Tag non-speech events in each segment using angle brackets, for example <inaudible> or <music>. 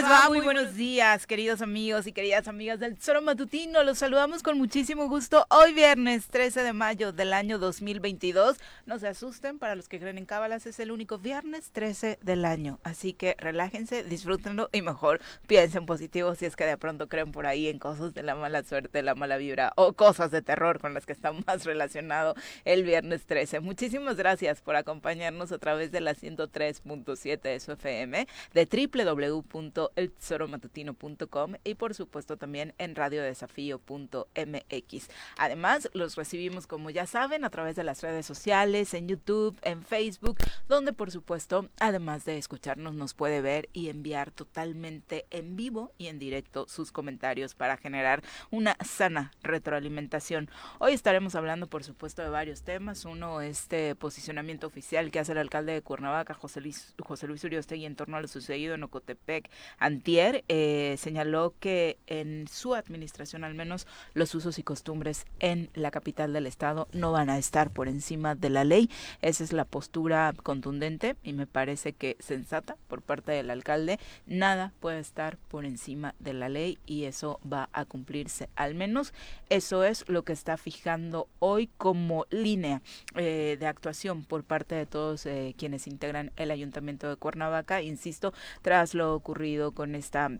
les va? Muy buenos días, queridos amigos y queridas amigas del Tesoro Matutino. Los saludamos con muchísimo gusto hoy viernes 13 de mayo del año 2022. No se asusten, para los que creen en cábalas es el único viernes 13 del año. Así que relájense, disfrútenlo y mejor piensen positivo si es que de pronto creen por ahí en cosas de la mala suerte, la mala vibra o cosas de terror con las que está más relacionado el viernes 13. Muchísimas gracias por acompañarnos a través de la 103.7 de su FM, de www.eltesoromatutino.com y por supuesto también en radiodesafío.mx. Además, los recibimos como ya saben a través de las redes sociales, en YouTube, en Facebook, donde por supuesto, además de escucharnos, nos puede ver y enviar totalmente en vivo y en directo sus comentarios para generar una sana retroalimentación. Hoy estaremos hablando por supuesto de varios temas. Uno, este posicionamiento oficial que hace el alcalde de Cuernavaca, José Luis, José Luis en torno a lo sucedido en Ocotepec antier, eh, señaló que en su administración al menos los usos y costumbres en la capital del estado no van a estar por encima de la ley. Esa es la postura contundente y me parece que sensata por parte del alcalde. Nada puede estar por encima de la ley y eso va a cumplirse. Al menos eso es lo que está fijando hoy como línea eh, de actuación por parte de todos eh, quienes integran el ayuntamiento de Cuernavaca. Insisto, tras lo ocurrido con esta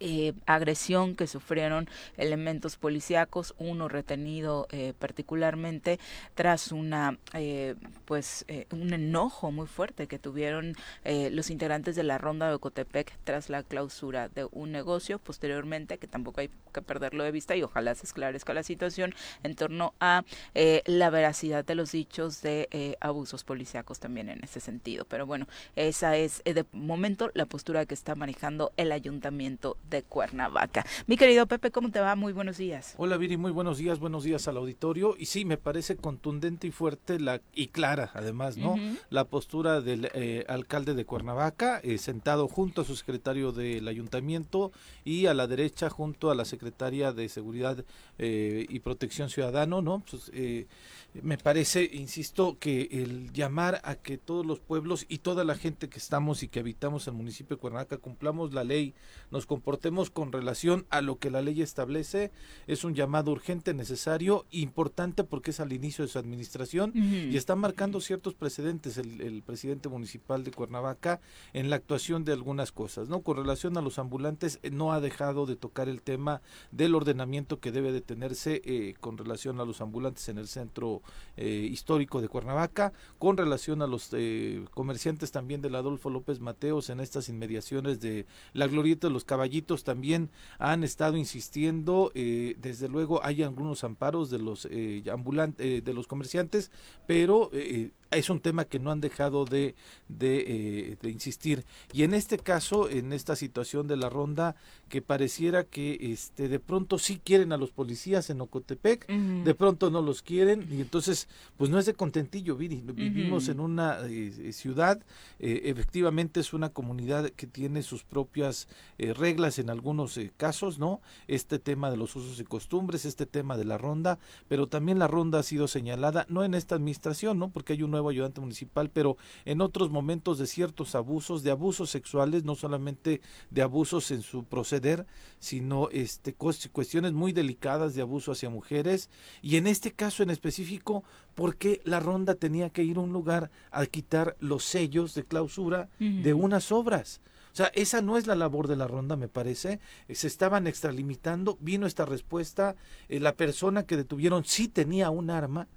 eh, agresión que sufrieron elementos policíacos, uno retenido eh, particularmente tras una eh, pues eh, un enojo muy fuerte que tuvieron eh, los integrantes de la ronda de Ocotepec tras la clausura de un negocio posteriormente que tampoco hay que perderlo de vista y ojalá se esclarezca la situación en torno a eh, la veracidad de los dichos de abusos policíacos también en ese sentido. Pero bueno esa es de momento la postura que está manejando el ayuntamiento de Cuernavaca. Mi querido Pepe, ¿cómo te va? Muy buenos días. Hola Viri, muy buenos días, buenos días al auditorio. Y sí, me parece contundente y fuerte la y clara, además, ¿no? Uh -huh. La postura del eh, alcalde de Cuernavaca, eh, sentado junto a su secretario del ayuntamiento y a la derecha junto a la secretaria de Seguridad eh, y Protección Ciudadano, ¿no? Pues, me parece, insisto, que el llamar a que todos los pueblos y toda la gente que estamos y que habitamos el municipio de Cuernavaca cumplamos la ley, nos comportemos con relación a lo que la ley establece, es un llamado urgente, necesario, importante porque es al inicio de su administración uh -huh. y está marcando ciertos precedentes el, el, presidente municipal de Cuernavaca en la actuación de algunas cosas, ¿no? Con relación a los ambulantes, eh, no ha dejado de tocar el tema del ordenamiento que debe de tenerse eh, con relación a los ambulantes en el centro eh, histórico de Cuernavaca, con relación a los eh, comerciantes también del Adolfo López Mateos en estas inmediaciones de la glorieta de los caballitos también han estado insistiendo, eh, desde luego hay algunos amparos de los ambulantes, de los comerciantes, pero es un tema que no han dejado de, de, eh, de, insistir. Y en este caso, en esta situación de la ronda, que pareciera que este de pronto sí quieren a los policías en Ocotepec, uh -huh. de pronto no los quieren, y entonces, pues no es de contentillo, Viri. Vivimos uh -huh. en una eh, ciudad, eh, efectivamente es una comunidad que tiene sus propias eh, reglas en algunos casos, ¿no? Este tema de los usos y costumbres, este tema de la ronda, pero también la ronda ha sido señalada, no en esta administración, ¿no? Porque hay un nuevo ayudante municipal, pero en otros momentos de ciertos abusos, de abusos sexuales, no solamente de abusos en su proceder, sino este cuestiones muy delicadas de abuso hacia mujeres y en este caso en específico porque la ronda tenía que ir a un lugar a quitar los sellos de clausura uh -huh. de unas obras. O sea, esa no es la labor de la ronda, me parece. Se estaban extralimitando, vino esta respuesta, eh, la persona que detuvieron sí tenía un arma,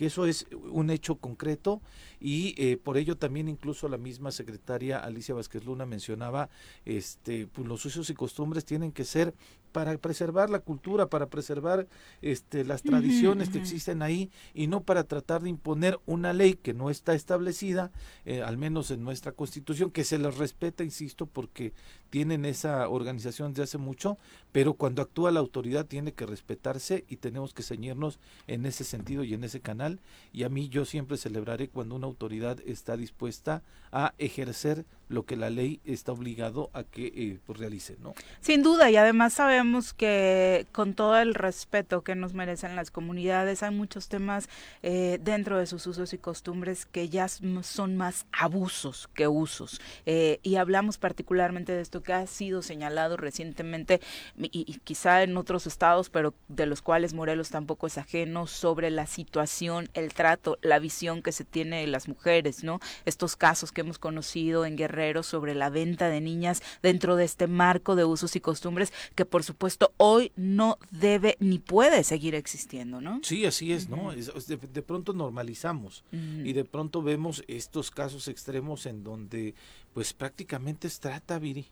que eso es un hecho concreto y eh, por ello también incluso la misma secretaria Alicia Vázquez Luna mencionaba este pues los usos y costumbres tienen que ser para preservar la cultura, para preservar este las tradiciones uh -huh, que existen ahí y no para tratar de imponer una ley que no está establecida, eh, al menos en nuestra constitución, que se les respeta, insisto, porque tienen esa organización de hace mucho, pero cuando actúa la autoridad tiene que respetarse y tenemos que ceñirnos en ese sentido y en ese canal y a mí yo siempre celebraré cuando una autoridad está dispuesta a ejercer lo que la ley está obligado a que eh, pues, realice, ¿no? Sin duda, y además sabemos que con todo el respeto que nos merecen las comunidades, hay muchos temas eh, dentro de sus usos y costumbres que ya son más abusos que usos. Eh, y hablamos particularmente de esto que ha sido señalado recientemente y, quizá en otros estados, pero de los cuales Morelos tampoco es ajeno, sobre la situación, el trato, la visión que se tiene de las mujeres, ¿no? Estos casos que hemos conocido en Guerrero sobre la venta de niñas dentro de este marco de usos y costumbres que por supuesto hoy no debe ni puede seguir existiendo, ¿no? Sí, así es, ¿no? de, pronto normalizamos y de pronto vemos estos casos extremos en donde pues prácticamente es trata, Viri.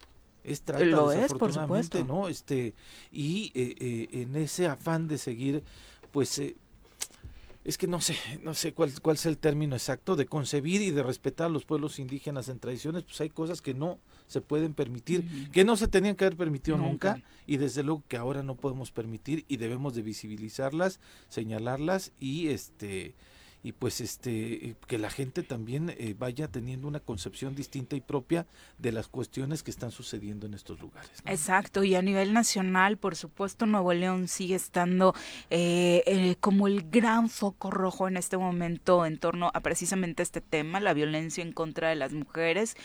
Es trata, Lo es, por supuesto. ¿no? Este, y eh, eh, en ese afán de seguir, pues... Eh, es que no sé, no sé cuál, cuál es el término exacto, de concebir y de respetar a los pueblos indígenas en tradiciones, pues hay cosas que no se pueden permitir, que no se tenían que haber permitido nunca. y desde luego que ahora no podemos permitir y debemos de visibilizarlas, señalarlas y este y pues este que la gente también eh, vaya teniendo una concepción distinta y propia de las cuestiones que están sucediendo en estos lugares. Exacto, y a nivel nacional, por supuesto, Nuevo León sigue estando eh, eh, como el gran foco rojo en este momento en torno a precisamente este tema, la violencia en contra de las mujeres.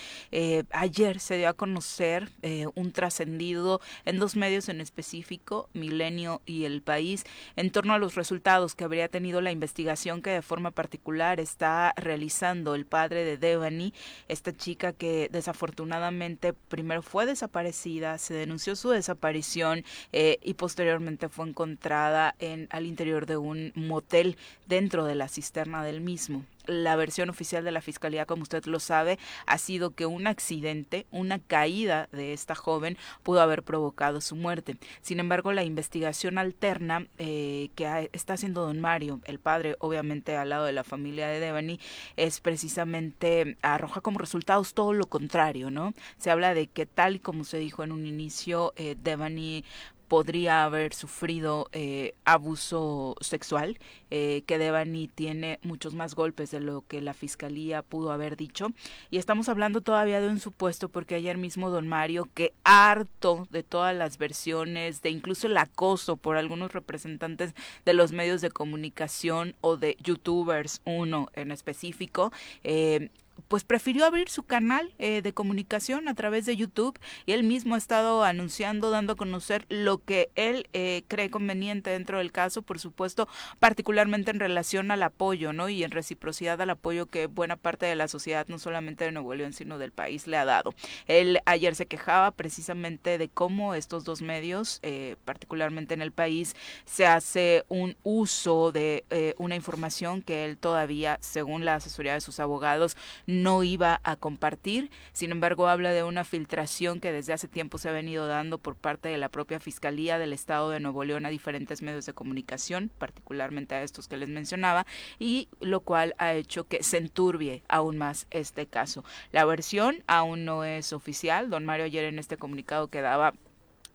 ayer se dio a conocer un trascendido en dos medios en específico, Milenio y El País, en torno a los resultados que habría tenido la investigación que de forma particular está realizando el padre de Devani, esta chica que desafortunadamente primero fue desaparecida, se denunció su desaparición eh, y posteriormente fue encontrada en al interior de un motel dentro de la cisterna del mismo la versión oficial de la fiscalía, como usted lo sabe, ha sido que un accidente, una caída de esta joven pudo haber provocado su muerte. Sin embargo, la investigación alterna eh, que está haciendo don Mario, el padre, obviamente al lado de la familia de Devani, es precisamente arroja como resultados todo lo contrario, ¿no? Se habla de que tal y como se dijo en un inicio, eh, Devani podría haber sufrido eh, abuso sexual, eh, que Devani tiene muchos más golpes de lo que la fiscalía pudo haber dicho. Y estamos hablando todavía de un supuesto porque ayer mismo don Mario, que harto de todas las versiones, de incluso el acoso por algunos representantes de los medios de comunicación o de youtubers, uno en específico, eh, pues prefirió abrir su canal eh, de comunicación a través de YouTube y él mismo ha estado anunciando, dando a conocer lo que él eh, cree conveniente dentro del caso, por supuesto, particularmente en relación al apoyo, ¿no? Y en reciprocidad al apoyo que buena parte de la sociedad, no solamente de Nuevo León, sino del país, le ha dado. Él ayer se quejaba precisamente de cómo estos dos medios, eh, particularmente en el país, se hace un uso de una información que él todavía, según la asesoría de sus abogados, no iba a compartir. Sin embargo, habla de una filtración que desde hace tiempo se ha venido dando por parte de la propia Fiscalía del Estado de Nuevo León a diferentes medios de comunicación, particularmente a estos que les mencionaba, y lo cual ha hecho que se enturbie aún más este caso. La versión aún no es oficial. Don Mario ayer en este comunicado que daba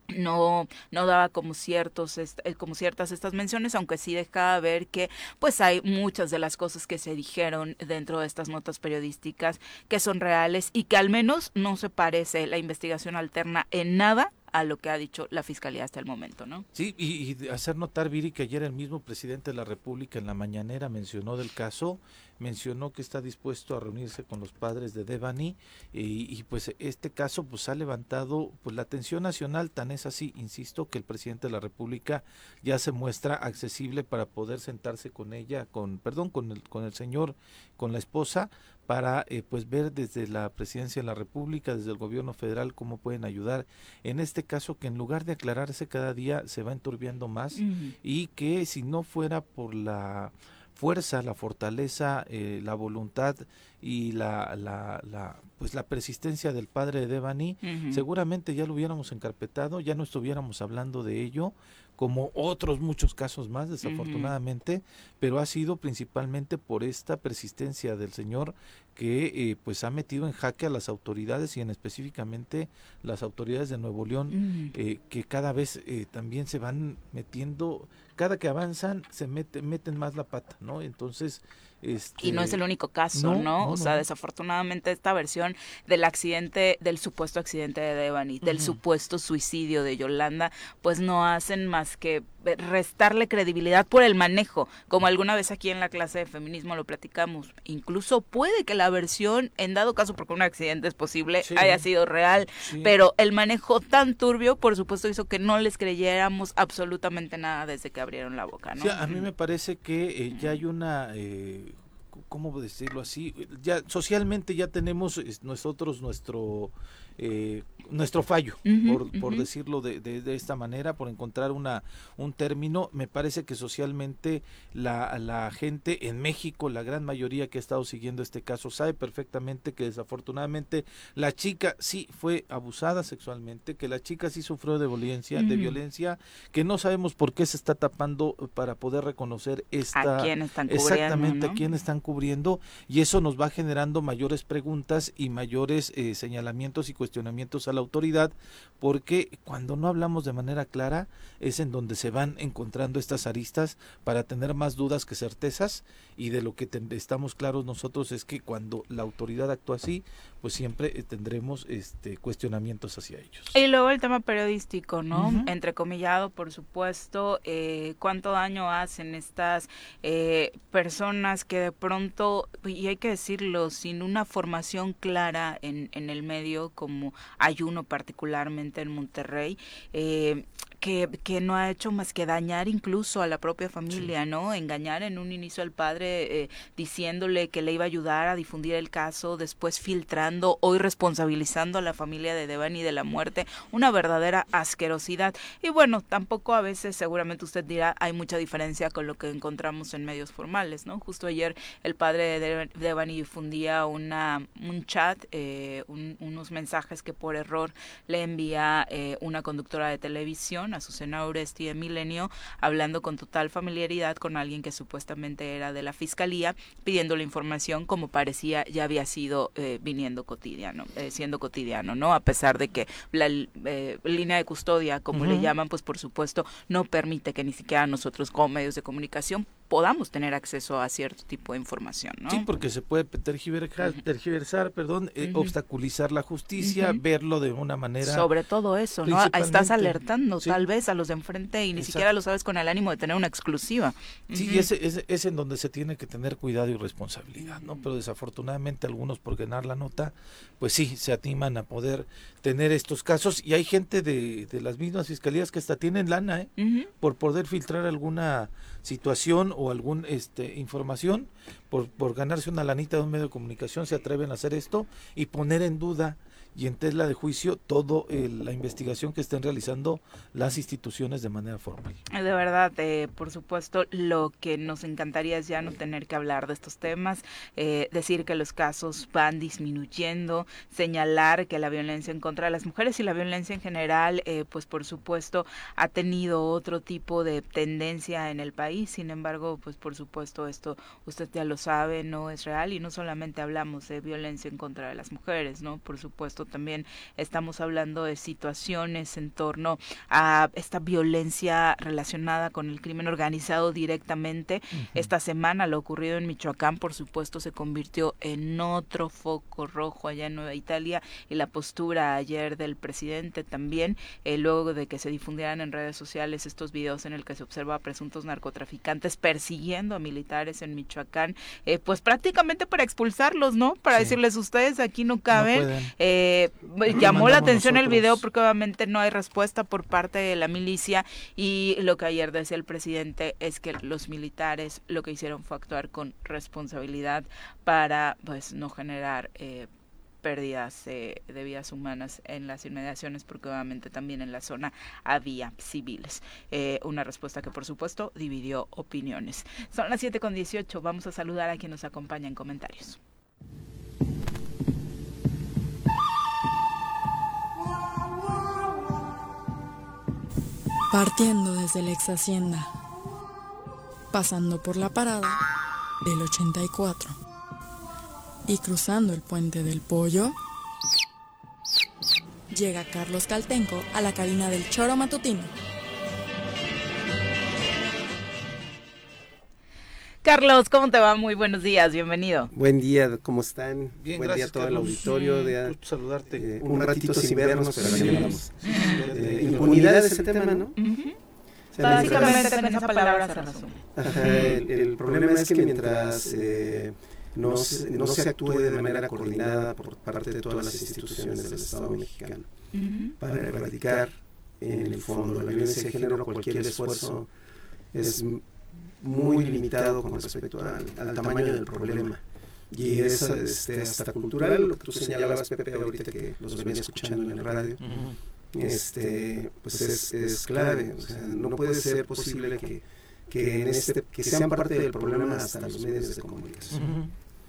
no no daba como ciertos eh, como ciertas estas menciones aunque sí dejaba ver que pues hay muchas de las cosas que se dijeron dentro de estas notas periodísticas que son reales y que al menos no se parece la investigación alterna en nada a lo que ha dicho la fiscalía hasta el momento, ¿no? Sí, y, hacer notar, Viri, que ayer el mismo presidente de la República en la mañanera mencionó del caso, mencionó que está dispuesto a reunirse con los padres de Devani y, pues este caso pues ha levantado pues la atención nacional, tan es así, insisto, que el presidente de la República ya se muestra accesible para poder sentarse con ella, con, perdón, con el, con el señor, con la esposa, para eh, pues ver desde la presidencia de la República, desde el gobierno federal, cómo pueden ayudar. En este caso, que en lugar de aclararse cada día, se va enturbiando más y que si no fuera por la fuerza, la fortaleza, eh, la voluntad y la, la, la pues la persistencia del padre de Devani, seguramente ya lo hubiéramos encarpetado, ya no estuviéramos hablando de ello, como otros muchos casos más, desafortunadamente, pero ha sido principalmente por esta persistencia del señor que eh, pues ha metido en jaque a las autoridades y en específicamente las autoridades de Nuevo León, eh, que cada vez eh, también se van metiendo, cada que avanzan se mete, meten más la pata, ¿no? Entonces, y no es el este, único caso, ¿no? o sea, desafortunadamente esta versión del accidente, del supuesto accidente de Devani, del supuesto suicidio de Yolanda, pues no hacen más que restarle credibilidad por el manejo, como alguna vez aquí en la clase de feminismo lo platicamos. Incluso puede que la versión, en dado caso porque un accidente es posible, haya sido real, pero el manejo tan turbio, por supuesto, hizo que no les creyéramos absolutamente nada desde que abrieron la boca, ¿no? a mí me parece que eh, ya hay una... Eh, ¿cómo decirlo así? Ya socialmente ya tenemos nosotros nuestro eh, nuestro fallo, por, decirlo de, de, esta manera, por encontrar una un término. Me parece que socialmente la, la gente en México, la gran mayoría que ha estado siguiendo este caso, sabe perfectamente que desafortunadamente la chica sí fue abusada sexualmente, que la chica sí sufrió de violencia, de violencia, que no sabemos por qué se está tapando para poder reconocer esta ¿A quién están cubriendo, exactamente a quién están cubriendo y eso nos va generando mayores preguntas y mayores eh, señalamientos y cuestiones cuestionamientos a la autoridad, porque cuando no hablamos de manera clara es en donde se van encontrando estas aristas para tener más dudas que certezas y de lo que estamos claros nosotros es que cuando la autoridad actúa así, pues siempre eh, tendremos este cuestionamientos hacia ellos. Y luego el tema periodístico, ¿no? Entrecomillado, por supuesto, eh, cuánto daño hacen estas eh, personas que de pronto, y hay que decirlo, sin una formación clara en, en el medio, como hay uno particularmente en Monterrey, eh, que, que, no ha hecho más que dañar incluso a la propia familia, ¿no? Engañar en un inicio al padre eh, diciéndole que le iba a ayudar a difundir el caso, después filtrando, hoy responsabilizando a la familia de Devani de la muerte, una verdadera asquerosidad. Y bueno, tampoco a veces, seguramente usted dirá, hay mucha diferencia con lo que encontramos en medios formales, ¿no? Justo ayer el padre de Devani difundía una, un chat, eh, unos mensajes que por error le envía eh, una conductora de televisión Azucena Oresti de Milenio, hablando con total familiaridad con alguien que supuestamente era de la fiscalía, pidiendo la información como parecía ya había sido eh, viniendo cotidiano, eh, siendo cotidiano, ¿no? A pesar de que la eh, línea de custodia, como le llaman, pues por supuesto no permite que ni siquiera nosotros como medios de comunicación podamos tener acceso a cierto tipo de información, ¿no? Sí, porque se puede tergiversar, perdón, eh, obstaculizar la justicia, verlo de una manera... Sobre todo eso, ¿no? Estás alertando tal vez a los de enfrente y ni siquiera lo sabes con el ánimo de tener una exclusiva. Sí, y ese, es en donde se tiene que tener cuidado y responsabilidad, ¿no? Pero desafortunadamente algunos por ganar la nota, pues sí, se animan a poder tener estos casos y hay gente de, de las mismas fiscalías que hasta tienen lana, ¿eh? Por poder filtrar alguna situación o alguna este, información, por, por ganarse una lanita de un medio de comunicación, se atreven a hacer esto y poner en duda y en tela de juicio toda la investigación que estén realizando las instituciones de manera formal. De verdad, eh, por supuesto, lo que nos encantaría es ya no tener que hablar de estos temas, eh, decir que los casos van disminuyendo, señalar que la violencia en contra de las mujeres y la violencia en general, eh, pues por supuesto, ha tenido otro tipo de tendencia en el país. Sin embargo, pues por supuesto, esto usted ya lo sabe, no es real y no solamente hablamos de violencia en contra de las mujeres, ¿no? Por supuesto, también estamos hablando de situaciones en torno a esta violencia relacionada con el crimen organizado directamente. Esta semana lo ocurrido en Michoacán, por supuesto, se convirtió en otro foco rojo allá en Nueva Italia y la postura ayer del presidente también, eh, luego de que se difundieran en redes sociales estos videos en el que se observa a presuntos narcotraficantes persiguiendo a militares en Michoacán, eh, pues prácticamente para expulsarlos, ¿no? Para decirles ustedes aquí no caben. Eh, llamó la atención el video porque obviamente no hay respuesta por parte de la milicia y lo que ayer decía el presidente es que los militares lo que hicieron fue actuar con responsabilidad para pues no generar eh, pérdidas eh, de vidas humanas en las inmediaciones porque obviamente también en la zona había civiles. una respuesta que por supuesto dividió opiniones. Son las 7 con 18, vamos a saludar a quien nos acompaña en comentarios. Partiendo desde la ex hacienda, pasando por la parada del 84 y cruzando el puente del pollo, llega Carlos Caltenco a la cabina del choro matutino. Carlos, ¿cómo te va? Muy buenos días, bienvenido. Buen día, ¿cómo están? Bien, Buen gracias, día a todo el Carlos. auditorio. De, Gusto saludarte. eh, un ratito sin vernos, pero ya hablamos. Eh, impunidad es el tema, ¿no? O sea, Básicamente mientras- con esa palabra se resume. Ajá, el, el problema es que mientras eh, no, se, no se actúe de manera coordinada por parte de todas las instituciones del Estado mexicano Ujú. para erradicar en el fondo la violencia de género, cualquier esfuerzo es muy limitado con respecto al, al tamaño del problema. Y es este, hasta cultural, lo que tú señalabas, Pepe, ahorita que los venía escuchando en el radio, este, pues es, es clave. O sea, no puede ser posible que, que, en este, que sean parte del problema hasta los medios de comunicación. Ujú.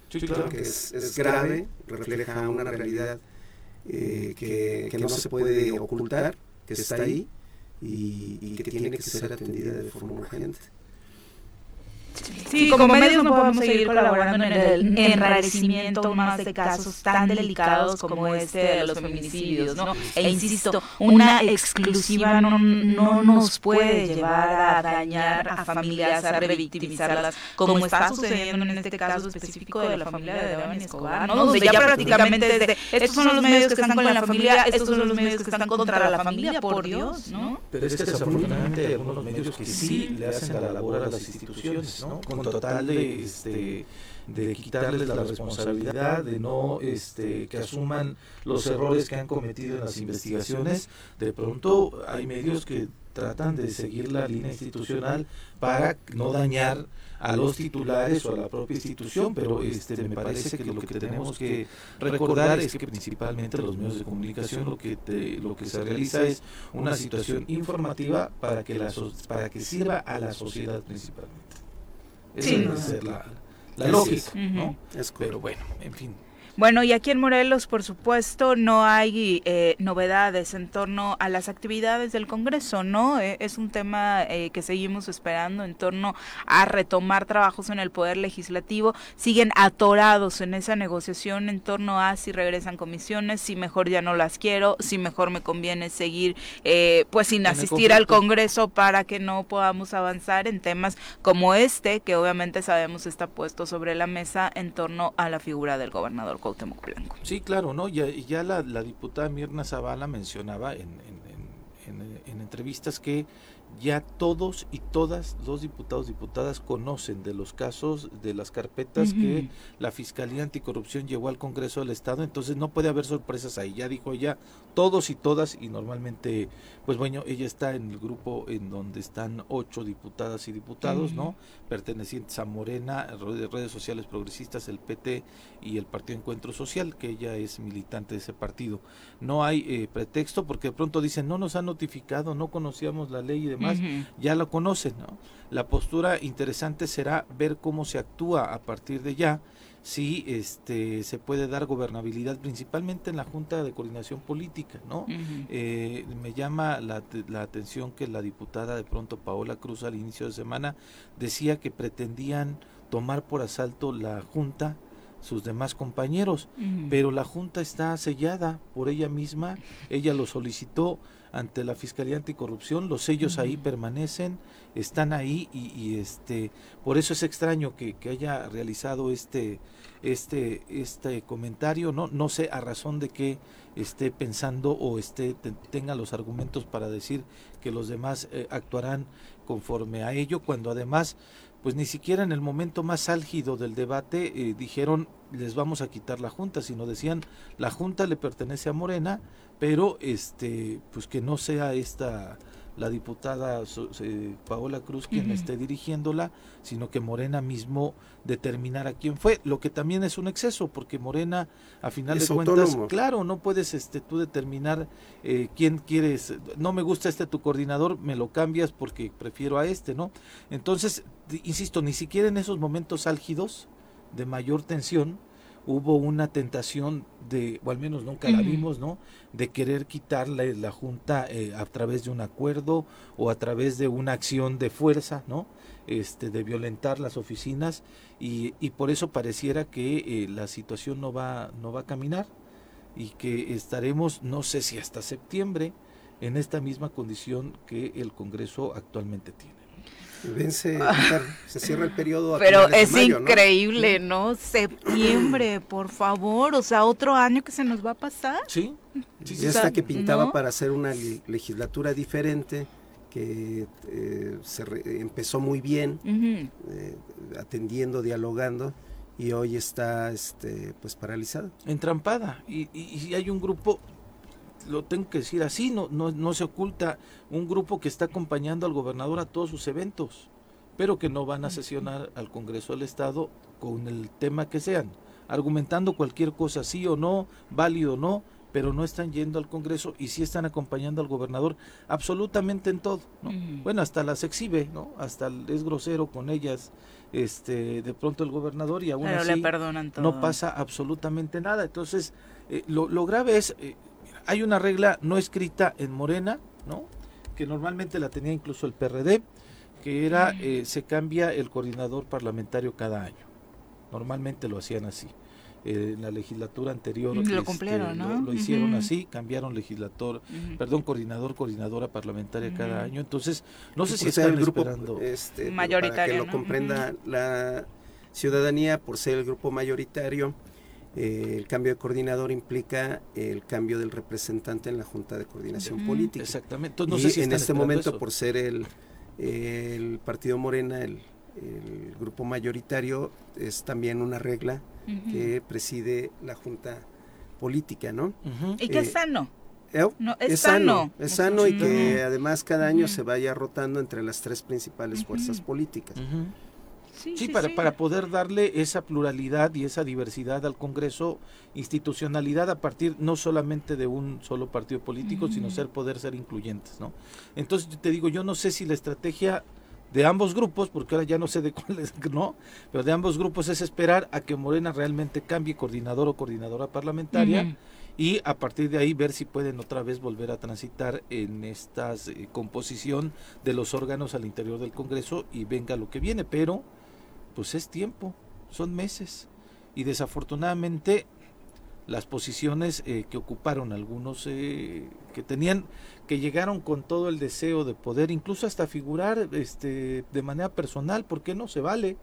Sí, Creo claro. que es, es grave, refleja una realidad eh, que, que no se puede ocultar, que está ahí y, y que tiene que ser atendida de forma urgente. Sí, como medios no podemos seguir colaborando en el enrarecimiento más de casos tan delicados como este de los feminicidios, ¿no? E insisto, una exclusiva no, no nos puede llevar a dañar a familias, a revictimizarlas, como está sucediendo en este caso específico de la familia de Devani Escobar, ¿no? Donde ya prácticamente es de, estos son los medios que están con la familia, estos son los medios que están contra la familia, por Dios, ¿no? Pero es que desafortunadamente hay algunos medios que sí le hacen la labor a las instituciones, ¿no? Con total de, este, de quitarles la responsabilidad, de no este, que asuman los errores que han cometido en las investigaciones. De pronto hay medios que tratan de seguir la línea institucional para no dañar a los titulares o a la propia institución, pero este me parece que lo que tenemos que recordar es que principalmente los medios de comunicación lo que te- lo que se realiza es una situación informativa para que la para que sirva a la sociedad principalmente. Esa Sí. debe ser la, la lógica, es. ¿no? Es Pero bueno, en fin. Bueno, y aquí en Morelos, por supuesto, no hay eh, novedades en torno a las actividades del Congreso, ¿no? Eh, es un tema eh, que seguimos esperando en torno a retomar trabajos en el Poder Legislativo. Siguen atorados en esa negociación en torno a si regresan comisiones, si mejor ya no las quiero, si mejor me conviene seguir, eh, pues sin asistir al. Congreso para que no podamos avanzar en temas como este, que obviamente sabemos está puesto sobre la mesa en torno a la figura del gobernador Cuauhtémoc Blanco. Sí, claro, ¿no? Ya, ya la, la diputada Mirna Zavala mencionaba en, en, en- en- en entrevistas que ya todos y todas los diputados diputadas conocen de los casos, de las carpetas que la Fiscalía Anticorrupción llevó al Congreso del Estado, entonces no puede haber sorpresas ahí. Ya dijo ella, todos y todas, y normalmente, pues bueno, ella está en el grupo en donde están ocho diputadas y diputados, ¿no? Pertenecientes a Morena, de redes sociales progresistas, el PT y el Partido Encuentro Social, que ella es militante de ese partido. No hay eh, pretexto porque de pronto dicen, no nos han notificado, no conocíamos la ley y demás ya lo conocen, ¿no? La postura interesante será ver cómo se actúa a partir de ya, si este se puede dar gobernabilidad principalmente en la Junta de Coordinación Política, ¿no? Eh, me llama la, la atención que la diputada de pronto Paola Cruz al inicio de semana decía que pretendían tomar por asalto la Junta sus demás compañeros pero la junta está sellada por ella misma, ella lo solicitó ante la Fiscalía Anticorrupción, los sellos ahí permanecen, están ahí y, este por eso es extraño que, haya realizado este este este comentario, no no sé a razón de que esté pensando o esté te- tenga los argumentos para decir que los demás eh, actuarán conforme a ello cuando además pues ni siquiera en el momento más álgido del debate eh, dijeron les vamos a quitar la junta, sino decían la junta le pertenece a Morena, pero este pues que no sea esta la diputada eh, Paola Cruz quien esté dirigiéndola, sino que Morena mismo determinara quién fue, lo que también es un exceso, porque Morena a final Es de cuentas, autónomo. claro, no puedes este tú determinar eh, quién quieres, no me gusta este tu coordinador, me lo cambias porque prefiero a este, ¿no? Entonces, insisto, ni siquiera en esos momentos álgidos de mayor tensión hubo una tentación de, o al menos nunca la vimos, ¿no? De querer quitarle la Junta eh, a través de un acuerdo o a través de una acción de fuerza, ¿no? Este, de violentar las oficinas y, y por eso pareciera que eh, la situación no va, no va a caminar y que estaremos, no sé si hasta septiembre, en esta misma condición que el Congreso actualmente tiene. Vence, Pilar, se cierra el periodo. a Pero es increíble, ¿no? Septiembre, por favor. O sea, otro año que se nos va a pasar. Sí, sí, Y sí, esta sea, que pintaba ¿no? para hacer una legislatura diferente, que eh, se re- empezó muy bien, eh, atendiendo, dialogando, y hoy está este, pues paralizada. entrampada y, y, y hay un grupo lo tengo que decir así no, no no se oculta un grupo que está acompañando al gobernador a todos sus eventos pero que no van a sesionar al Congreso del Estado con el tema que sean argumentando cualquier cosa sí o no válido o no pero no están yendo al Congreso y sí están acompañando al gobernador absolutamente en todo ¿no? Bueno hasta las exhibe no hasta es grosero con ellas este de pronto el gobernador y aún Pero así le perdonan todo. no pasa absolutamente nada. Entonces, eh, lo, lo grave es, eh, hay una regla no escrita en Morena, ¿no? Que normalmente la tenía incluso el PRD, que era, eh, se cambia el coordinador parlamentario cada año. Normalmente lo hacían así. Eh, en la legislatura anterior Lo este, cumplieron, ¿no? lo, lo hicieron así, cambiaron legislator, Ujú. perdón, coordinador, coordinadora parlamentaria cada año. Entonces, no sé si ser están el grupo esperando. este, para Mayoritario, que lo ¿no? comprenda la ciudadanía, por ser el grupo mayoritario, eh, el cambio de coordinador implica el cambio del representante en la Junta de Coordinación. Política. Exactamente. Entonces, no y sé si en este momento, eso. por ser el, el partido Morena, el, el grupo mayoritario, es también una regla que preside la Junta Política, ¿no? Y que eh, es sano. Eh, No, es es sano, sano. es sano y que además cada año se vaya rotando entre las tres principales fuerzas políticas. Sí, Sí, sí, para, sí. para poder darle esa pluralidad y esa diversidad al Congreso, institucionalidad a partir no solamente de un solo partido político, sino Ujú. ser poder ser incluyentes, ¿no? Entonces te digo, yo no sé si la estrategia de ambos grupos, porque ahora ya no sé de <laughs> cuál es, ¿no? Pero de ambos grupos es esperar a que Morena realmente cambie coordinador o coordinadora parlamentaria y a partir de ahí ver si pueden otra vez volver a transitar en esta composición de los órganos al interior del Congreso y venga lo que viene, pero pues es tiempo, son meses y desafortunadamente las posiciones eh, que ocuparon algunos eh, que tenían que llegaron con todo el deseo de poder incluso hasta figurar este de manera personal porque no se vale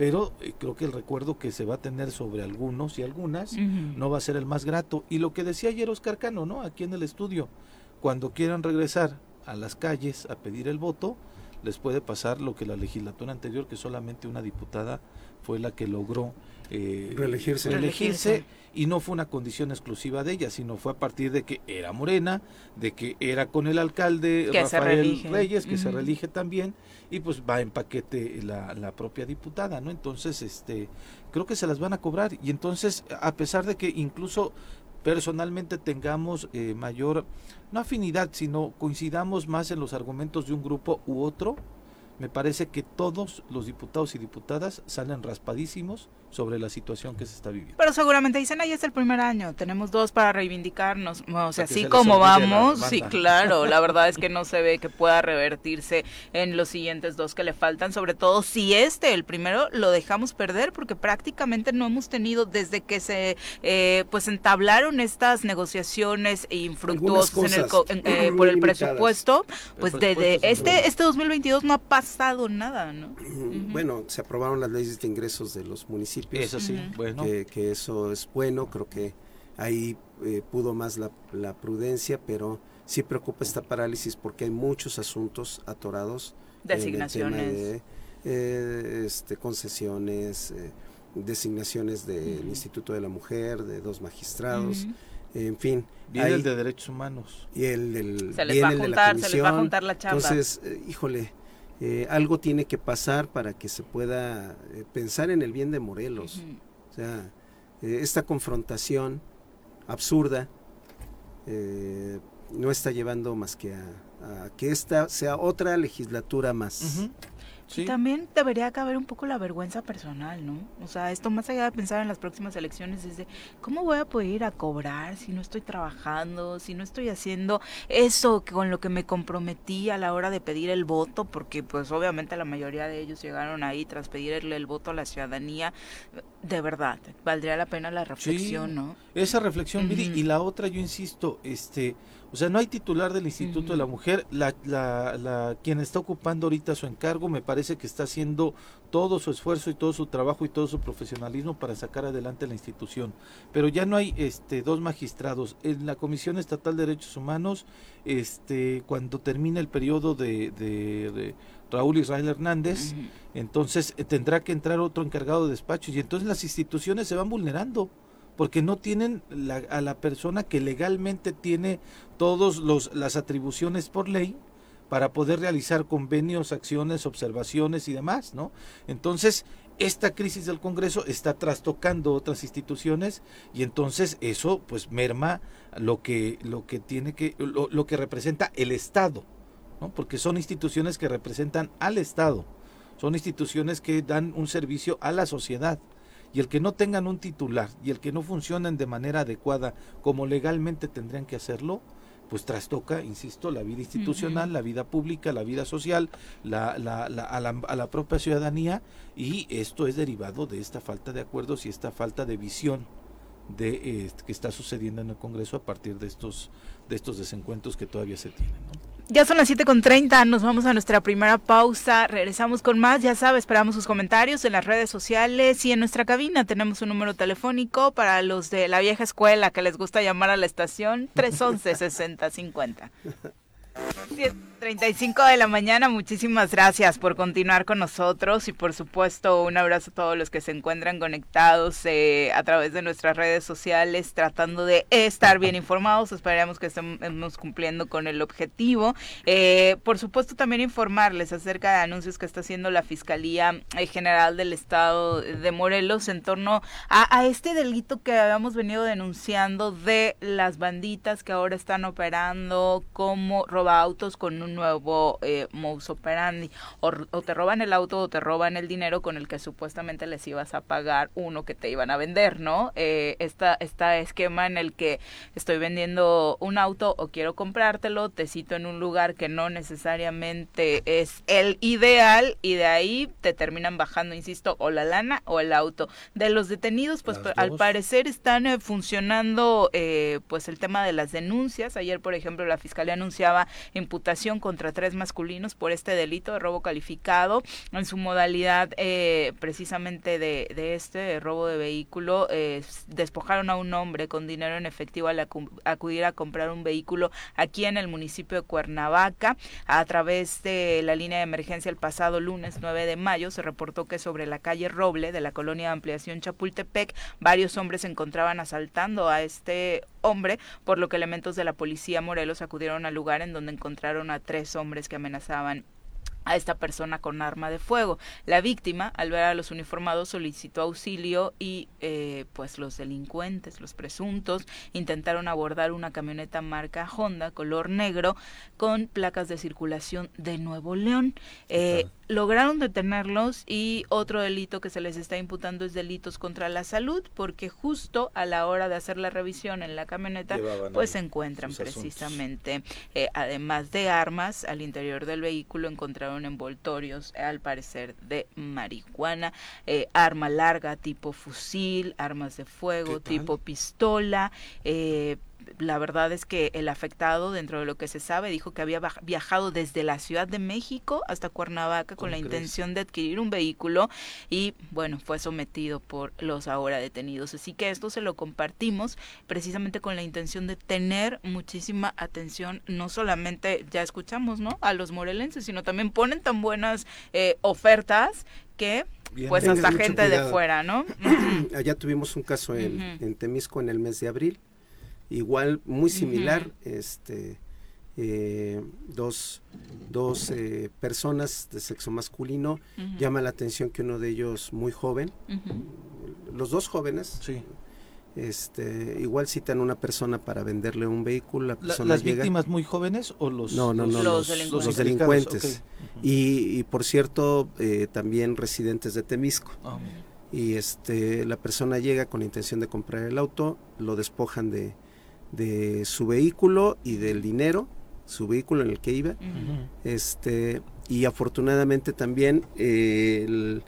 pero eh, creo que el recuerdo que se va a tener sobre algunos y algunas no va a ser el más grato. Y lo que decía ayer Oscar Cano, ¿no? Aquí en el estudio, cuando quieran regresar a las calles a pedir el voto, les puede pasar lo que la legislatura anterior, que solamente una diputada fue la que logró eh, Reelegirse. y no fue una condición exclusiva de ella, sino fue a partir de que era morena, de que era con el alcalde Que Rafael. Reyes, que se reelige también, y pues va en paquete la, la propia diputada, ¿no? Entonces, este, creo que se las van a cobrar, y entonces, a pesar de que incluso personalmente tengamos eh, mayor, no afinidad, sino coincidamos más en los argumentos de un grupo u otro, me parece que todos los diputados y diputadas salen raspadísimos sobre la situación que se está viviendo. Pero seguramente dicen, ahí es el primer año, tenemos dos para reivindicarnos. O sea, así se como vamos, sí, claro, la <laughs> verdad es que no se ve que pueda revertirse en los siguientes dos que le faltan, sobre todo si este, el primero, lo dejamos perder, porque prácticamente no hemos tenido desde que se eh, pues entablaron estas negociaciones infructuosas en el, en- eh, por el presupuesto, pues desde es este, este 2022 no ha pasado nada, ¿no? Bueno, se aprobaron las leyes de ingresos de los municipios. Eso sí, bueno. que, que eso es bueno, creo que ahí eh, pudo más la, la prudencia, pero sí preocupa esta parálisis porque hay muchos asuntos atorados. Designaciones. de, eh, este, concesiones, eh, designaciones del Instituto de la Mujer, de dos magistrados, en fin. Viene hay- el de derechos humanos. y el del Se les va a el de la juntar, se les va a juntar la chamba. Entonces, eh, híjole, eh, algo tiene que pasar para que se pueda eh, pensar en el bien de Morelos. O sea, eh, esta confrontación absurda no está llevando más que a, a que esta sea otra legislatura más. Y también debería caber un poco la vergüenza personal, ¿no? O sea, esto más allá de pensar en las próximas elecciones es de cómo voy a poder ir a cobrar si no estoy trabajando, si no estoy haciendo eso con lo que me comprometí a la hora de pedir el voto, porque pues obviamente la mayoría de ellos llegaron ahí tras pedirle el voto a la ciudadanía. De verdad, valdría la pena la reflexión, ¿no? Esa reflexión, y la otra, yo insisto, este o sea, no hay titular del Instituto de la Mujer. La, la, la, quien está ocupando ahorita su encargo me parece que está haciendo todo su esfuerzo y todo su trabajo y todo su profesionalismo para sacar adelante la institución. Pero ya no hay este, dos magistrados. En la Comisión Estatal de Derechos Humanos, este, cuando termine el periodo de, de, Raúl Israel Hernández, entonces eh, tendrá que entrar otro encargado de despacho y entonces las instituciones se van vulnerando porque no tienen a la persona que legalmente tiene todas las atribuciones por ley para poder realizar convenios, acciones, observaciones y demás, ¿no? Entonces, esta crisis del Congreso está trastocando otras instituciones y entonces eso pues merma lo que lo que tiene que lo, lo que representa el Estado, ¿no? Porque son instituciones que representan al Estado, son instituciones que dan un servicio a la sociedad y el que no tengan un titular y el que no funcionen de manera adecuada como legalmente tendrían que hacerlo, pues trastoca, insisto, la vida institucional, la vida pública, la vida social, la, la, la, a, la, a, la, propia ciudadanía y esto es derivado de esta falta de acuerdos y esta falta de visión de eh, que está sucediendo en el Congreso a partir de estos de estos desencuentros que todavía se tienen. Ya son las 7.30, nos vamos a nuestra primera pausa, regresamos con más, ya sabe, esperamos sus comentarios en las redes sociales y en nuestra cabina tenemos un número telefónico para los de la vieja escuela que les gusta llamar a la estación, 311-6050. <laughs> 35 de la mañana, muchísimas gracias por continuar con nosotros y por supuesto un abrazo a todos los que se encuentran conectados eh, a través de nuestras redes sociales tratando de estar bien informados. Esperamos que estemos cumpliendo con el objetivo. Eh, por supuesto también informarles acerca de anuncios que está haciendo la Fiscalía eh, General del Estado de Morelos en torno a, a este delito que habíamos venido denunciando de las banditas que ahora están operando como roba autos con un nuevo eh, modus operandi. O, te roban el auto o te roban el dinero con el que supuestamente les ibas a pagar uno que te iban a vender, ¿no? Eh, esta, este esquema en el que estoy vendiendo un auto o quiero comprártelo, te cito en un lugar que no necesariamente es el ideal y de ahí te terminan bajando, insisto, o la lana o el auto. De los detenidos, pues al parecer están eh, funcionando eh, pues el tema de las denuncias. Ayer, por ejemplo, la fiscalía anunciaba imputación contra tres masculinos por este delito de robo calificado en su modalidad eh, precisamente de, este robo de vehículo. Eh, despojaron a un hombre con dinero en efectivo al acudir a comprar un vehículo aquí en el municipio de Cuernavaca. A través de la línea de emergencia el pasado lunes 9 de mayo se reportó que sobre la calle Roble de la colonia de ampliación Chapultepec varios hombres se encontraban asaltando a este hombre, por lo que elementos de la policía Morelos acudieron al lugar en donde encontraron a tres hombres que amenazaban a esta persona con arma de fuego. La víctima, al ver a los uniformados, solicitó auxilio y eh, pues los delincuentes, los presuntos, intentaron abordar una camioneta marca Honda color negro con placas de circulación de Nuevo León. Eh, lograron detenerlos y otro delito que se les está imputando es delitos contra la salud porque justo a la hora de hacer la revisión en la camioneta pues se encuentran precisamente eh, además de armas al interior del vehículo encontraron envoltorios al parecer de marihuana eh, arma larga tipo fusil armas de fuego tipo pistola eh, la verdad es que el afectado, dentro de lo que se sabe, dijo que había viajado desde la Ciudad de México hasta Cuernavaca con la intención de adquirir un vehículo y, bueno, fue sometido por los ahora detenidos. Así que esto se lo compartimos precisamente con la intención de tener muchísima atención, no solamente, ya escuchamos, ¿no? A los morelenses, sino también ponen tan buenas eh, ofertas que pues hasta gente de fuera, ¿no? <clears throat> Allá tuvimos un caso en, en, Temisco en el mes de abril, igual muy similar, este, eh, dos, dos eh, personas de sexo masculino, llama la atención que uno de ellos muy joven, los dos jóvenes, este, igual citan a una persona para venderle un vehículo. La La- persona ¿Las llega- víctimas muy jóvenes o los No, no, no, Los los, delincuentes. los. Y, y, por cierto, eh, también residentes de Temisco. Ah. Y este, la persona llega con la intención de comprar el auto, lo despojan de, de su vehículo y del dinero, su vehículo en el que iba. Este, y afortunadamente también eh, el-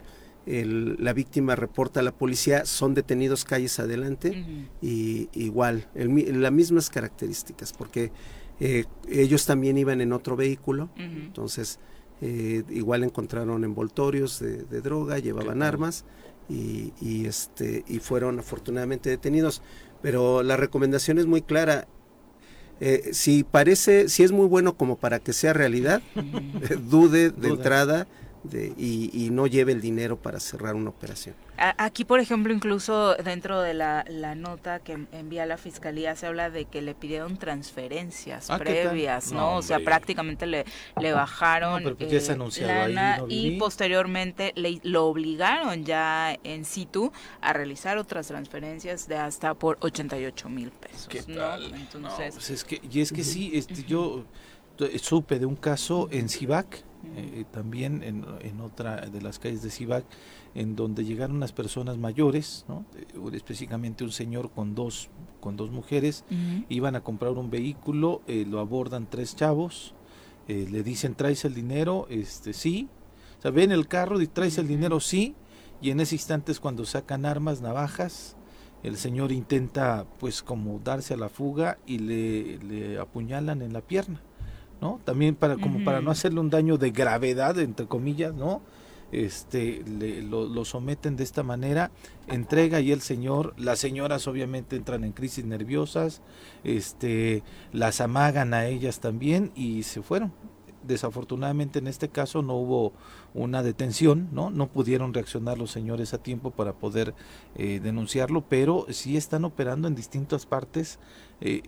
el- la víctima reporta a la policía, son detenidos calles adelante y igual, el las mismas características, porque eh, ellos también iban en otro vehículo, entonces eh, igual encontraron envoltorios de, de droga, llevaban armas y, y, este y fueron afortunadamente detenidos. Pero la recomendación es muy clara. Eh, si parece, si es muy bueno como para que sea realidad, <laughs> dude de Duda. entrada de, y, y no lleve el dinero para cerrar una operación. Aquí, por ejemplo, incluso dentro de la, la nota que envía la fiscalía se habla de que le pidieron transferencias Ah, previas, ¿no? No, o sea, prácticamente le, le bajaron No, pero pues ya se eh, anunciaba ahí, lana no y posteriormente le, lo obligaron ya en situ a realizar otras transferencias de hasta por 88 mil pesos, ¿Qué ¿no? tal? No, Entonces, pues es que, y es que sí, este, yo supe de un caso en Cibac, eh, también en, en otra de las calles de Cibac, en donde llegaron unas personas mayores, ¿no? Eh, específicamente un señor con dos, con dos mujeres, iban a comprar un vehículo, eh, lo abordan tres chavos, eh, le dicen, ¿traes el dinero? Este, sí. O sea, ven el carro y traes el dinero, sí. Y en ese instante es cuando sacan armas, navajas. El señor intenta, pues, como darse a la fuga y le, le apuñalan en la pierna, ¿no? También para, como para no hacerle un daño de gravedad, entre comillas, ¿no? Este, le- lo, lo someten de esta manera, entrega y el señor, las señoras obviamente entran en crisis nerviosas, este, las amagan a ellas también y se fueron. Desafortunadamente en este caso no hubo una detención, ¿no? No pudieron reaccionar los señores a tiempo para poder eh, denunciarlo, pero sí están operando en distintas partes. eh,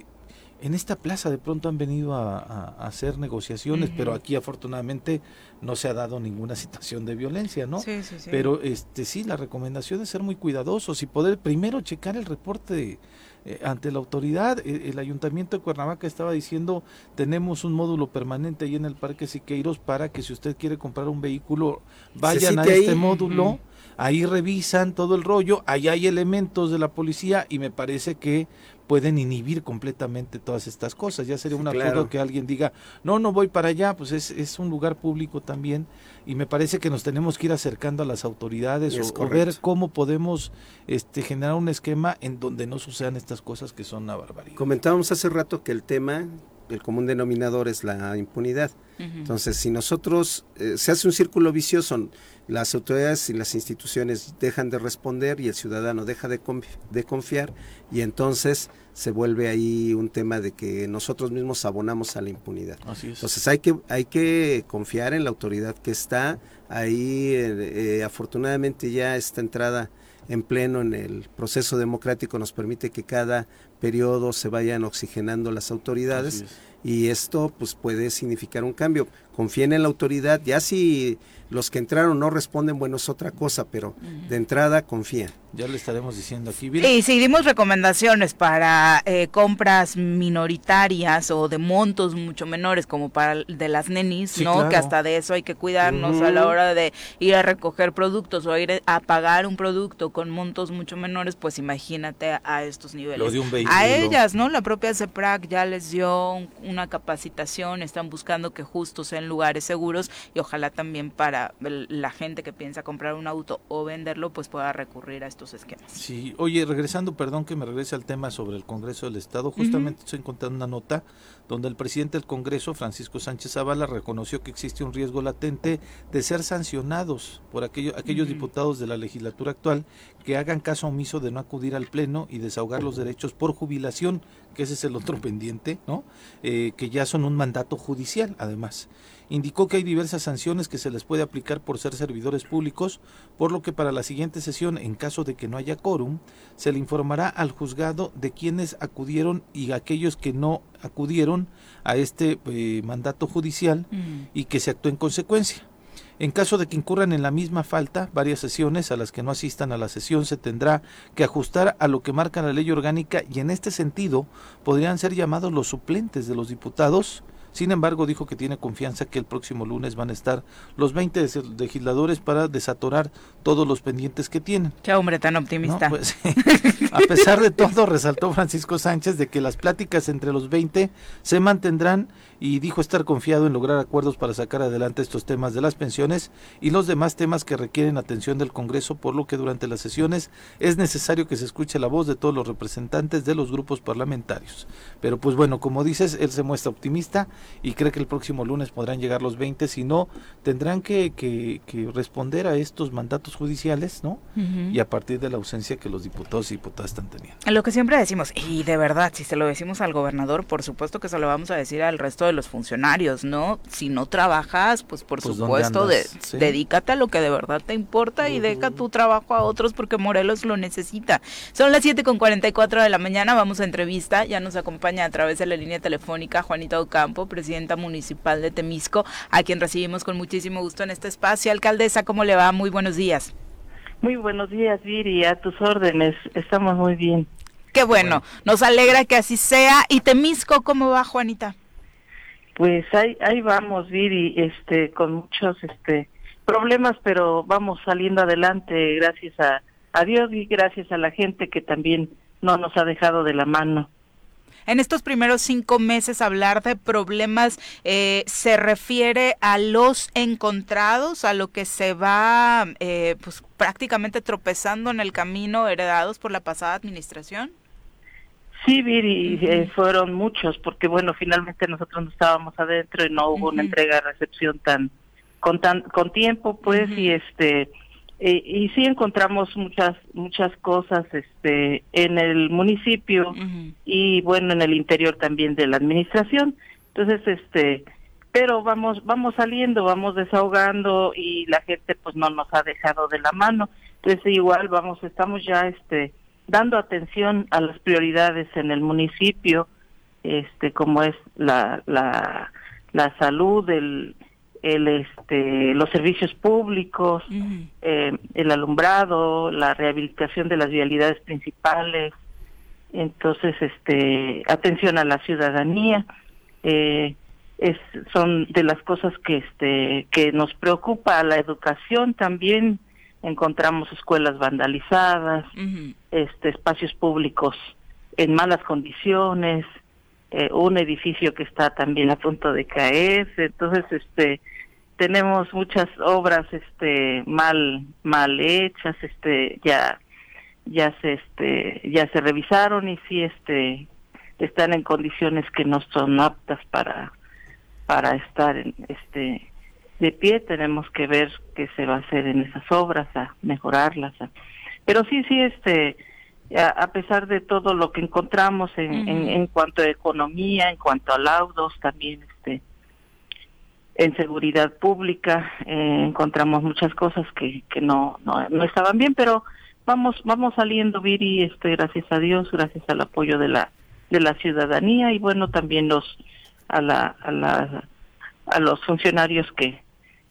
en esta plaza de pronto han venido a, a- a hacer negociaciones, pero aquí afortunadamente no se ha dado ninguna <laughs> situación de violencia, ¿no? sí, sí, sí. Pero este sí, la recomendación es ser muy cuidadosos y poder primero checar el reporte eh, ante la autoridad. Eh, el ayuntamiento de Cuernavaca estaba diciendo, tenemos un módulo permanente ahí en el Parque Siqueiros para que si usted quiere comprar un vehículo, vayan a este ahí. módulo. Ahí revisan todo el rollo, ahí hay elementos de la policía y me parece que pueden inhibir completamente todas estas cosas. Ya sería Sí, un claro. que alguien diga, no, no voy para allá, pues es, es un lugar público también y me parece que nos tenemos que ir acercando a las autoridades Es o, o ver cómo podemos este, generar un esquema en donde no sucedan estas cosas que son una barbaridad. Comentábamos hace rato que el tema, el común denominador es la impunidad. Entonces, si nosotros, eh, se hace un círculo vicioso, las autoridades y las instituciones dejan de responder y el ciudadano deja de, confi- de confiar y entonces se vuelve ahí un tema de que nosotros mismos abonamos a la impunidad. Así es. Entonces hay que, hay que confiar en la autoridad que está ahí. eh, eh, afortunadamente ya esta entrada en pleno en el proceso democrático nos permite que cada periodo se vayan oxigenando las autoridades es. y esto pues puede significar un cambio. Confíen en la autoridad, ya si los que entraron no responden, bueno, es otra cosa, pero de entrada confía. Ya le estaremos diciendo aquí. Mira, Y si dimos recomendaciones para eh, compras minoritarias o de montos mucho menores como para el de las nenis, Sí, ¿no? claro. Que hasta de eso hay que cuidarnos a la hora de ir a recoger productos o ir a pagar un producto con montos mucho menores, pues imagínate a estos niveles. Lo de un vehículo. A ellas, ¿no? La propia CEPRAC ya les dio un- una capacitación, están buscando que justo sean lugares seguros y ojalá también para la gente que piensa comprar un auto o venderlo, pues pueda recurrir a estos esquemas. Sí, oye, regresando, perdón que me regrese al tema sobre el Congreso del Estado, justamente estoy encontrando una nota donde el presidente del Congreso, Francisco Sánchez Zavala, reconoció que existe un riesgo latente de ser sancionados por aquello- aquellos diputados de la legislatura actual que hagan caso omiso de no acudir al Pleno y desahogar los derechos por jubilación, que ese es el otro pendiente, ¿no? Eh, que ya son un mandato judicial, además. Indicó que hay diversas sanciones que se les puede aplicar por ser servidores públicos, por lo que para la siguiente sesión, en caso de que no haya quórum, se le informará al juzgado de quienes acudieron y aquellos que no acudieron a este eh, mandato judicial y que se actúe en consecuencia. En caso de que incurran en la misma falta, varias sesiones a las que no asistan a la sesión se tendrá que ajustar a lo que marca la ley orgánica y en este sentido podrían ser llamados los suplentes de los diputados sin embargo, dijo que tiene confianza que el próximo lunes van a estar los 20 legisladores para desatorar todos los pendientes que tienen. Qué hombre tan optimista. Pues, a pesar de todo, resaltó Francisco Sánchez de que las pláticas entre los 20 se mantendrán y dijo estar confiado en lograr acuerdos para sacar adelante estos temas de las pensiones y los demás temas que requieren atención del Congreso, por lo que durante las sesiones es necesario que se escuche la voz de todos los representantes de los grupos parlamentarios. Pero pues bueno, como dices, él se muestra optimista y cree que el próximo lunes podrán llegar los 20, si no, tendrán que, que, responder a estos mandatos judiciales, ¿no? Y a partir de la ausencia que los diputados y diputadas están teniendo. Lo que siempre decimos, y de verdad, si se lo decimos al gobernador, por supuesto que se lo vamos a decir al resto de los funcionarios, ¿no? Si no trabajas, pues por pues, supuesto, de, dedícate a lo que de verdad te importa y deja tu trabajo a otros porque Morelos lo necesita. Son las 7 con 44 de la mañana, vamos a entrevista, ya nos acompaña a través de la línea telefónica Juanita Ocampo, presidenta municipal de Temisco, a quien recibimos con muchísimo gusto en este espacio. Alcaldesa, ¿cómo le va? Muy buenos días. Muy buenos días, Viri, a tus órdenes, estamos muy bien. Qué bueno, nos alegra que así sea. ¿Y Temisco cómo va, Juanita? Pues ahí, ahí vamos, Viri, este, con muchos este, problemas, pero vamos saliendo adelante gracias a, a Dios y gracias a la gente que también no nos ha dejado de la mano. En estos primeros cinco meses hablar de problemas eh, se refiere a los encontrados, a lo que se va eh, pues prácticamente tropezando en el camino heredados por la pasada administración. Sí, Viri, eh, fueron muchos, porque bueno, finalmente nosotros no estábamos adentro y no hubo una entrega-recepción tan con tan con tiempo, pues, y este eh, y sí encontramos muchas muchas cosas este en el municipio y bueno en el interior también de la administración. Entonces este pero vamos vamos saliendo vamos desahogando y la gente pues no nos ha dejado de la mano. Entonces igual vamos estamos ya este dando atención a las prioridades en el municipio, este, como es la, la, la salud, el, el, este, los servicios públicos, eh, el alumbrado, la rehabilitación de las vialidades principales, entonces, este, atención a la ciudadanía, eh, es, son de las cosas que, este, que nos preocupa, la educación también, encontramos escuelas vandalizadas, este, espacios públicos en malas condiciones, eh, un edificio que está también a punto de caerse, entonces este tenemos muchas obras este mal mal hechas, este ya ya se este ya se revisaron y sí este están en condiciones que no son aptas para para estar en este de pie. Tenemos que ver qué se va a hacer en esas obras a mejorarlas pero sí sí este a, pesar de todo lo que encontramos en, en, cuanto a economía en cuanto a laudos también este en seguridad pública eh, encontramos muchas cosas que, que no, no, no estaban bien pero vamos vamos saliendo Viri este gracias a Dios gracias al apoyo de la de la ciudadanía y bueno también los a la a la a los funcionarios que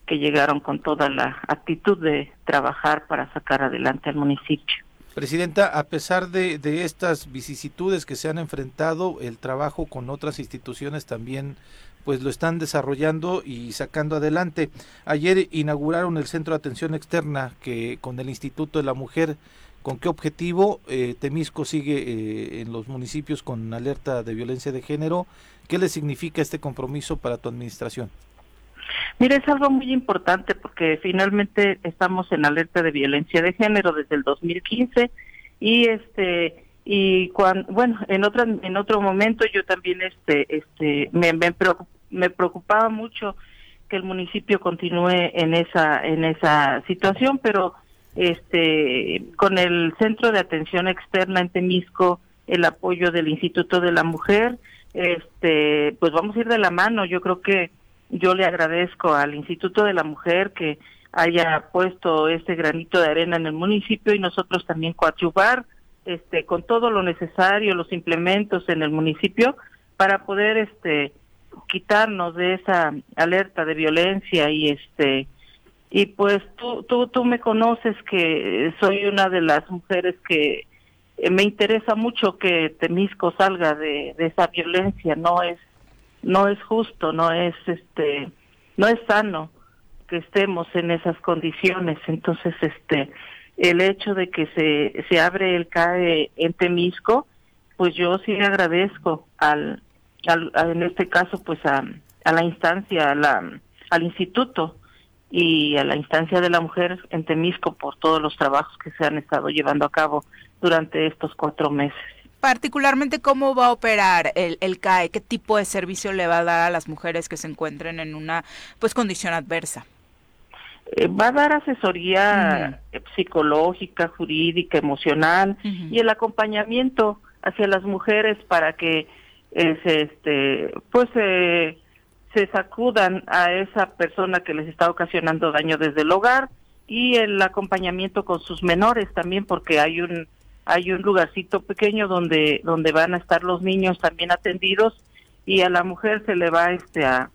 que llegaron con toda la actitud de trabajar para sacar adelante al municipio. Presidenta, a pesar de, de, estas vicisitudes que se han enfrentado, el trabajo con otras instituciones también pues lo están desarrollando y sacando adelante. Ayer inauguraron el Centro de Atención Externa que con el Instituto de la Mujer. ¿Con qué objetivo? Eh, Temisco sigue eh, en los municipios con alerta de violencia de género. ¿Qué le significa este compromiso para tu administración? Mira, es algo muy importante porque finalmente estamos en alerta de violencia de género desde el 2015 y este y bueno en otro en otro momento yo también este este me, me, preocupaba mucho que el municipio continúe en esa en esa situación pero este con el centro de atención externa en Temisco el apoyo del Instituto de la Mujer este pues vamos a ir de la mano. Yo creo que yo le agradezco al Instituto de la Mujer que haya puesto este granito de arena en el municipio y nosotros también coadyuvar este con todo lo necesario, los implementos en el municipio para poder este quitarnos de esa alerta de violencia y este y pues tú, tú, tú me conoces que soy una de las mujeres que me interesa mucho que Temisco salga de, de esa violencia, no es, no es justo, no es este, no es sano que estemos en esas condiciones. Entonces, este, el hecho de que se, se abre el CAE en Temisco, pues yo sí agradezco al, al, en este caso, pues a, a la instancia, a la, al instituto y a la instancia de la mujer en Temisco por todos los trabajos que se han estado llevando a cabo durante estos cuatro meses. Particularmente, ¿cómo va a operar el, el CAE? ¿Qué tipo de servicio le va a dar a las mujeres que se encuentren en una pues condición adversa? Eh, va a dar asesoría psicológica, jurídica, emocional y el acompañamiento hacia las mujeres para que eh, se, este, pues eh, se sacudan a esa persona que les está ocasionando daño desde el hogar y el acompañamiento con sus menores también porque hay un hay un lugarcito pequeño donde donde van a estar los niños también atendidos y a la mujer se le va este a,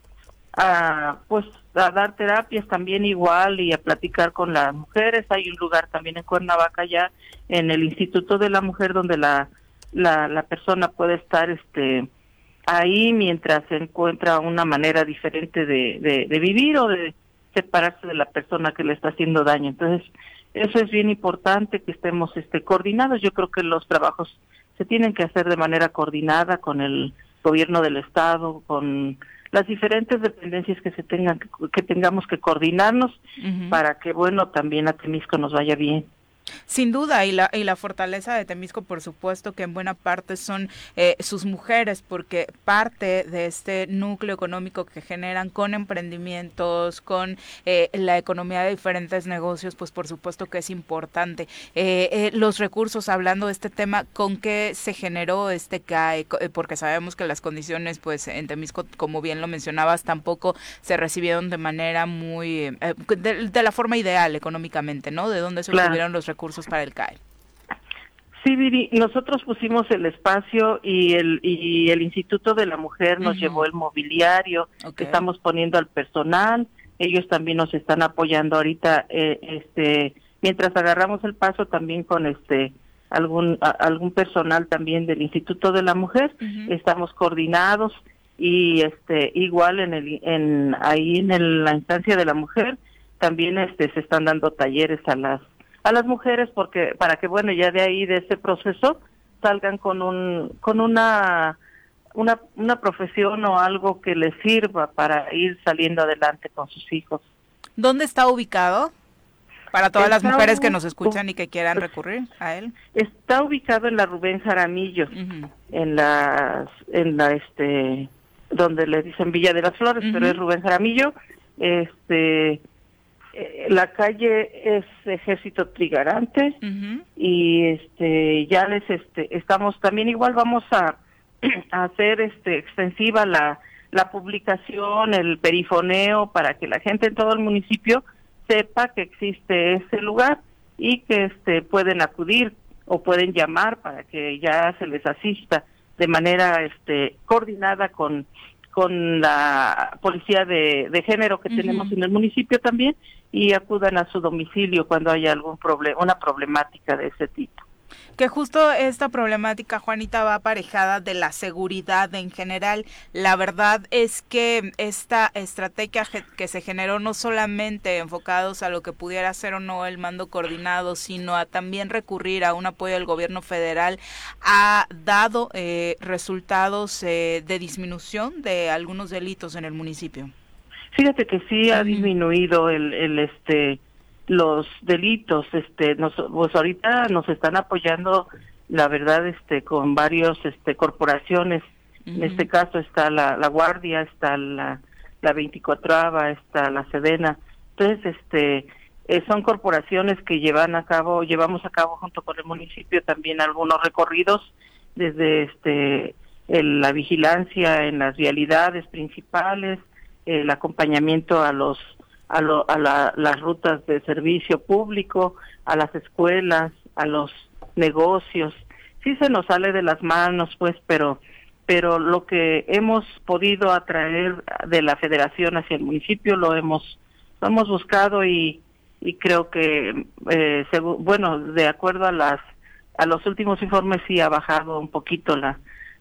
a pues a dar terapias también igual y a platicar con las mujeres. Hay un lugar también en Cuernavaca ya en el Instituto de la Mujer donde la, la, persona puede estar este ahí mientras se encuentra una manera diferente de, de vivir o de separarse de la persona que le está haciendo daño. Entonces, eso es bien importante que estemos este coordinados. Yo creo que los trabajos se tienen que hacer de manera coordinada con el gobierno del estado, con las diferentes dependencias que se tengan que tengamos que coordinarnos para que bueno también a Temisco nos vaya bien. Sin duda, y la, y la fortaleza de Temisco, por supuesto, que en buena parte son eh, sus mujeres, porque parte de este núcleo económico que generan con emprendimientos, con eh, la economía de diferentes negocios, pues por supuesto que es importante. Eh, los recursos, hablando de este tema, ¿con qué se generó este CAE? Porque sabemos que las condiciones, pues en Temisco, como bien lo mencionabas, tampoco se recibieron de manera muy, de, la forma ideal económicamente, ¿no? De dónde se recibieron los recursos para el CAE. Sí, Viri, nosotros pusimos el espacio y el y el Instituto de la Mujer nos llevó el mobiliario, estamos poniendo al personal, ellos también nos están apoyando ahorita eh, este mientras agarramos el paso también con este algún algún personal también del Instituto de la Mujer, estamos coordinados y este igual en el en ahí en la instancia de la mujer también este se están dando talleres a las a las mujeres porque para que bueno ya de ahí de ese proceso salgan con un con una una, una profesión o algo que les sirva para ir saliendo adelante con sus hijos. ¿Dónde está ubicado? Para todas las mujeres que nos escuchan y que quieran recurrir a él. Está ubicado en la Rubén Jaramillo, en la en la este donde le dicen Villa de las Flores, pero es Rubén Jaramillo. Este eh, la calle es Ejército Trigarante y este ya les este estamos también igual vamos <clears throat> a, hacer este extensiva la la publicación, el perifoneo para que la gente en todo el municipio sepa que existe ese lugar y que este pueden acudir o pueden llamar para que ya se les asista de manera este coordinada con con la policía de, de género que tenemos en el municipio también y acudan a su domicilio cuando haya algún problema, una problemática de ese tipo. Que justo esta problemática, Juanita, va aparejada de la seguridad en general. La verdad es que esta estrategia que se generó no solamente enfocados a lo que pudiera ser o no el mando coordinado, sino a también recurrir a un apoyo del gobierno federal, ha dado eh, resultados eh, de disminución de algunos delitos en el municipio. Fíjate que sí ha disminuido el, el este los delitos, este, nos, pues ahorita nos están apoyando, la verdad, este, con varios, este, corporaciones. En este caso está la, la Guardia, está la, la 24 está la Sedena. Entonces, este, eh, son corporaciones que llevan a cabo, llevamos a cabo junto con el municipio también algunos recorridos desde este la vigilancia en las vialidades principales, el acompañamiento a los a, lo, a la, las rutas de servicio público, a las escuelas, a los negocios. Sí se nos sale de las manos, pues, pero pero lo que hemos podido atraer de la federación hacia el municipio lo hemos lo hemos buscado y, y creo que, eh, bueno, de acuerdo a las a los últimos informes sí ha bajado un poquito la,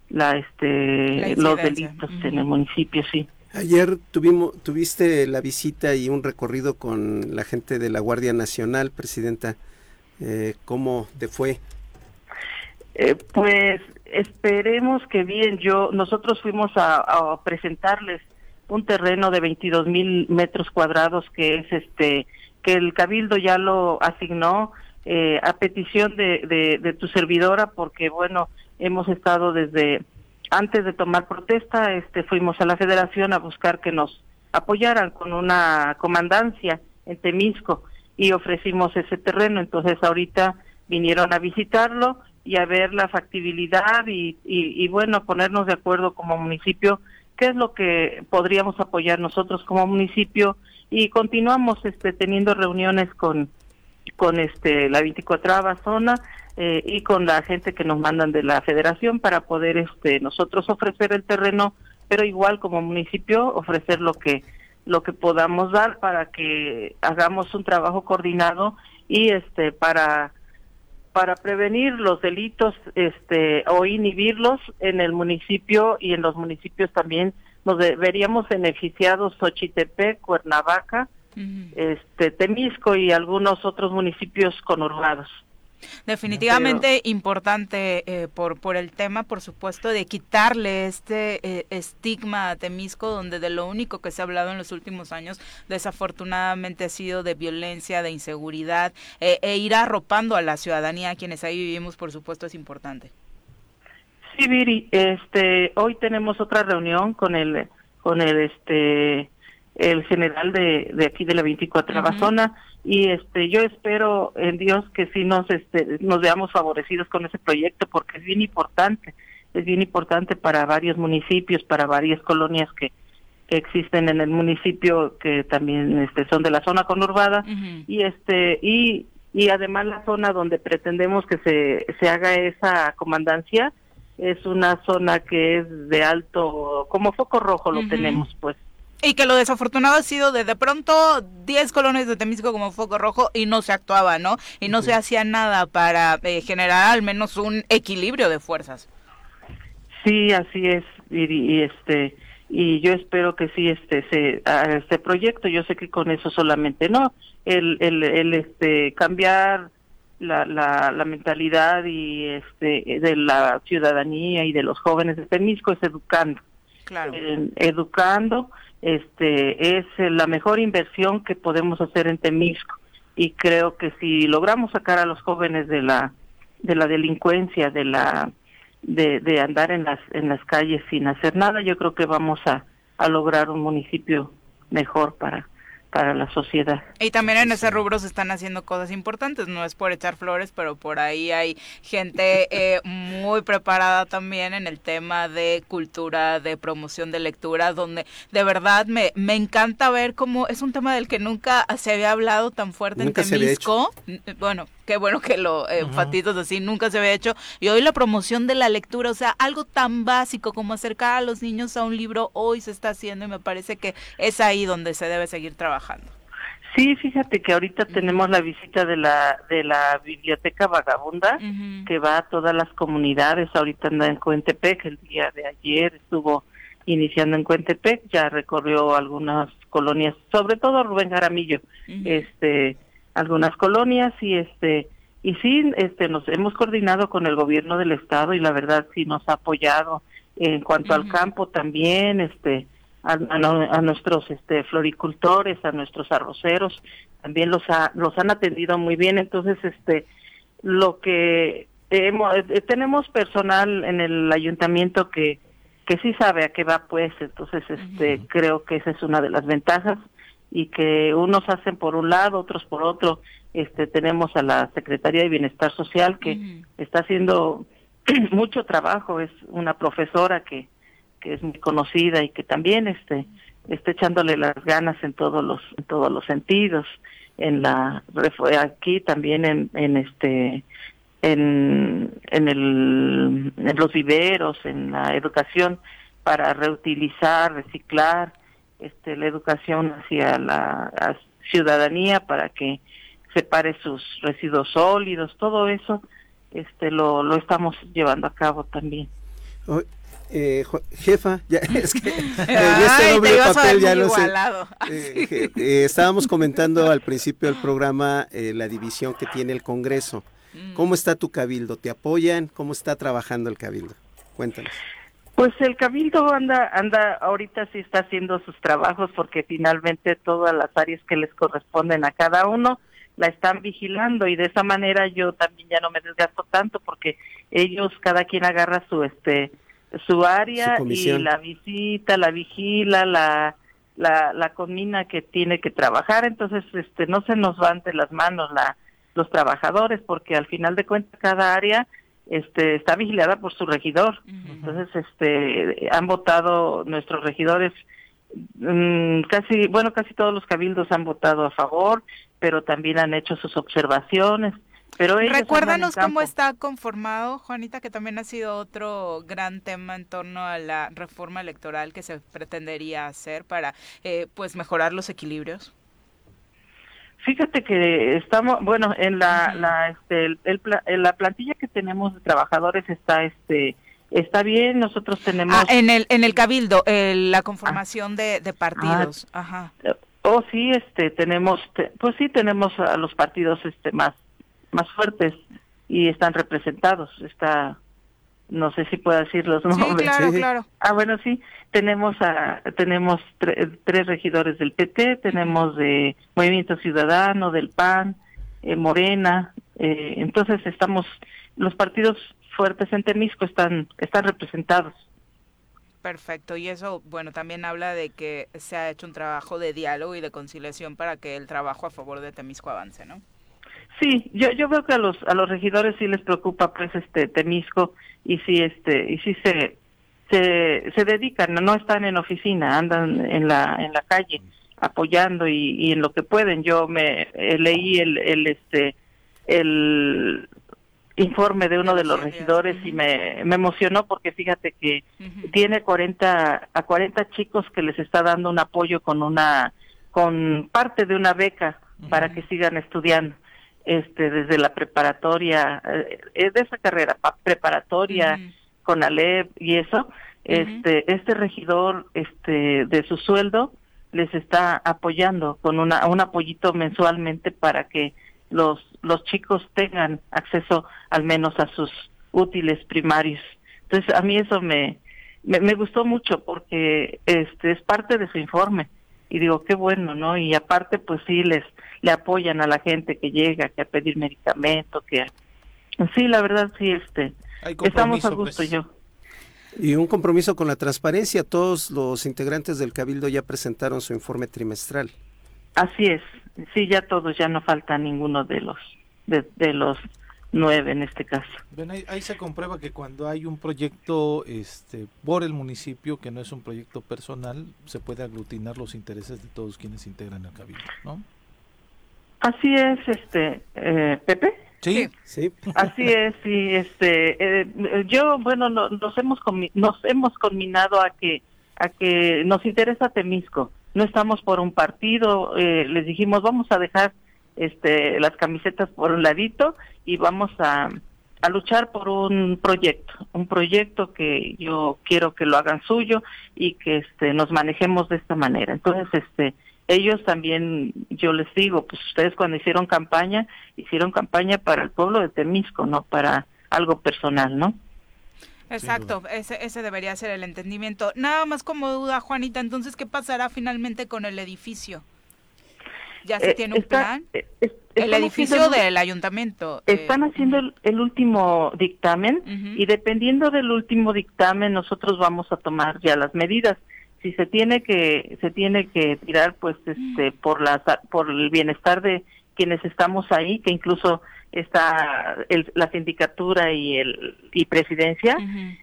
la este, los delitos en el municipio, sí. Ayer tuvimos, tuviste la visita y un recorrido con la gente de la Guardia Nacional, Presidenta. Eh, ¿Cómo te fue? Eh, pues esperemos que bien. Yo nosotros fuimos a, presentarles un terreno de 22 mil metros cuadrados que es este que el cabildo ya lo asignó eh, a petición de, de, tu servidora porque bueno hemos estado desde antes de tomar protesta este fuimos a la Federación a buscar que nos apoyaran con una comandancia en Temisco y ofrecimos ese terreno. Entonces ahorita vinieron a visitarlo y a ver la factibilidad y, y, bueno, ponernos de acuerdo como municipio qué es lo que podríamos apoyar nosotros como municipio. Y continuamos este teniendo reuniones con con este la 24 zona eh, y con la gente que nos mandan de la federación para poder este nosotros ofrecer el terreno pero igual como municipio ofrecer lo que lo que podamos dar para que hagamos un trabajo coordinado y este para para prevenir los delitos este o inhibirlos en el municipio y en los municipios también. Nos veríamos beneficiados Xochitepec, Cuernavaca, este Temisco y algunos otros municipios conurbados. Definitivamente importante eh, por, por el tema, por supuesto, de quitarle este eh, estigma a Temisco, donde de lo único que se ha hablado en los últimos años, desafortunadamente, ha sido de violencia, de inseguridad, eh, e ir arropando a la ciudadanía, quienes ahí vivimos, por supuesto, es importante. Sí, Viri, este, hoy tenemos otra reunión con el, con el, este, el general de, de aquí de la 24 uh zona y este yo espero en Dios que sí nos este nos veamos favorecidos con ese proyecto porque es bien importante es bien importante para varios municipios para varias colonias que, que existen en el municipio que también este son de la zona conurbada y este y y además la zona donde pretendemos que se se haga esa comandancia es una zona que es de alto como foco rojo lo tenemos pues y que lo desafortunado ha sido de de pronto 10 colonias de Temisco como foco rojo y no se actuaba, ¿no? Y no se hacía nada para eh, generar al menos un equilibrio de fuerzas. Sí, así es. Y, este y yo espero que sí este se este proyecto, yo sé que con eso solamente no, el el, el este cambiar la, la, la mentalidad y este de la ciudadanía y de los jóvenes de Temisco es educando. Claro. educando este es la mejor inversión que podemos hacer en Temisco. Y creo que si logramos sacar a los jóvenes de la de la delincuencia de la de, de andar en las en las calles sin hacer nada yo creo que vamos a, a lograr un municipio mejor para para la sociedad. Y también en ese rubro se están haciendo cosas importantes, no es por echar flores, pero por ahí hay gente eh, muy preparada también en el tema de cultura, de promoción de lectura, donde de verdad me, me encanta ver cómo es un tema del que nunca se había hablado tan fuerte en Temisco. Bueno, qué bueno que lo eh, así, nunca se había hecho. Y hoy la promoción de la lectura, o sea, algo tan básico como acercar a los niños a un libro, hoy se está haciendo y me parece que es ahí donde se debe seguir trabajando. Sí, fíjate que ahorita tenemos la visita de la de la biblioteca vagabunda que va a todas las comunidades. Ahorita anda en Cuentepec, el día de ayer estuvo iniciando en Cuentepec, ya recorrió algunas colonias, sobre todo Rubén Jaramillo, este algunas colonias y este y sí este nos hemos coordinado con el gobierno del estado y la verdad sí nos ha apoyado en cuanto al campo también este a, nuestros este floricultores a nuestros arroceros también los los han atendido muy bien. Entonces este lo que hemos, eh, tenemos personal en el ayuntamiento que que sí sabe a qué va pues entonces este creo que esa es una de las ventajas y que unos hacen por un lado, otros por otro. Este tenemos a la Secretaría de Bienestar Social que está haciendo <clears throat> mucho trabajo, es una profesora que que es muy conocida y que también este está echándole las ganas en todos los en todos los sentidos. En la aquí también en, en este en en el en los viveros en la educación para reutilizar reciclar este, la educación hacia la ciudadanía para que separe sus residuos sólidos, todo eso este lo, lo estamos llevando a cabo también. Eh, jefa, ya, <laughs> es que <laughs> este doble papel ya lo sé. <laughs> Eh, eh, estábamos comentando al principio del programa la división que tiene el Congreso. Mm. ¿Cómo está tu cabildo? ¿Te apoyan? ¿Cómo está trabajando el cabildo? Cuéntanos. Pues el cabildo anda, anda, ahorita sí está haciendo sus trabajos porque finalmente todas las áreas que les corresponden a cada uno la están vigilando y de esa manera yo también ya no me desgasto tanto porque ellos cada quien agarra su este su área y la visita, la vigila, la, la la comina que tiene que trabajar, entonces este no se nos van de las manos la los trabajadores porque al final de cuentas cada área este está vigilada por su regidor. Entonces este han votado nuestros regidores mm, casi bueno, casi todos los cabildos han votado a favor, pero también han hecho sus observaciones pero Recuérdanos cómo está conformado, Juanita, que también ha sido otro gran tema en torno a la reforma electoral que se pretendería hacer para eh, pues mejorar los equilibrios. Fíjate que estamos, bueno, en la la este, el, la plantilla que tenemos de trabajadores está este está bien, nosotros tenemos ah, en el en el cabildo, la conformación de, de, partidos, ah, ajá. Oh, sí, este tenemos pues sí tenemos a los partidos este más más fuertes y están representados. Está, no sé si puedo decir los nombres. Sí, claro, claro. Ah, bueno, sí. Tenemos a, tenemos tres regidores del PT, tenemos de Movimiento Ciudadano, del PAN, eh, Morena. Eh, entonces estamos, los partidos fuertes en Temisco están, están representados. Perfecto, y eso, bueno, también habla de que se ha hecho un trabajo de diálogo y de conciliación para que el trabajo a favor de Temisco avance, ¿no? Sí, yo yo veo que a los a los regidores sí les preocupa pues este Temisco y sí este y sí se se, se dedican, no están en oficina, andan en la en la calle apoyando y, y en lo que pueden. Yo me eh, leí el el este el informe de uno de los regidores y me, me emocionó porque fíjate que tiene 40 a 40 chicos que les está dando un apoyo con una con parte de una beca para que sigan estudiando este desde la preparatoria eh, es de esa carrera preparatoria con Alep y eso este este regidor este de su sueldo les está apoyando con una un apoyito mensualmente para que los los chicos tengan acceso al menos a sus útiles primarios. Entonces a mí eso me me, me gustó mucho porque este es parte de su informe y digo qué bueno no y aparte pues sí les le apoyan a la gente que llega que a pedir medicamento que sí la verdad sí este estamos a gusto pues. yo. Y un compromiso con la transparencia todos los integrantes del cabildo ya presentaron su informe trimestral. Así es sí ya todos ya no falta ninguno de los de los nueve en este caso. ahí, se comprueba que cuando hay un proyecto este, por el municipio, que no es un proyecto personal, se puede aglutinar los intereses de todos quienes integran el cabildo, ¿no? Así es, este, eh, Pepe. Sí, sí. Así es, sí, este, eh, yo, bueno, nos hemos nos hemos combinado a que a que nos interesa Temisco. No estamos por un partido. Eh, les dijimos vamos a dejar este las camisetas por un ladito y vamos a, a luchar por un proyecto, un proyecto que yo quiero que lo hagan suyo y que este nos manejemos de esta manera. Entonces, este ellos también, yo les digo, pues ustedes cuando hicieron campaña, hicieron campaña para el pueblo de Temisco, no para algo personal, ¿no? Exacto, ese, ese debería ser el entendimiento. Nada más como duda, Juanita, entonces, ¿qué pasará finalmente con el edificio? ¿Ya se eh, tiene un plan? Eh, el edificio del ayuntamiento. Eh, están haciendo el, último dictamen y dependiendo del último dictamen nosotros vamos a tomar ya las medidas. Si se tiene que se tiene que tirar pues este por la por el bienestar de quienes estamos ahí, que incluso está la sindicatura y el y presidencia,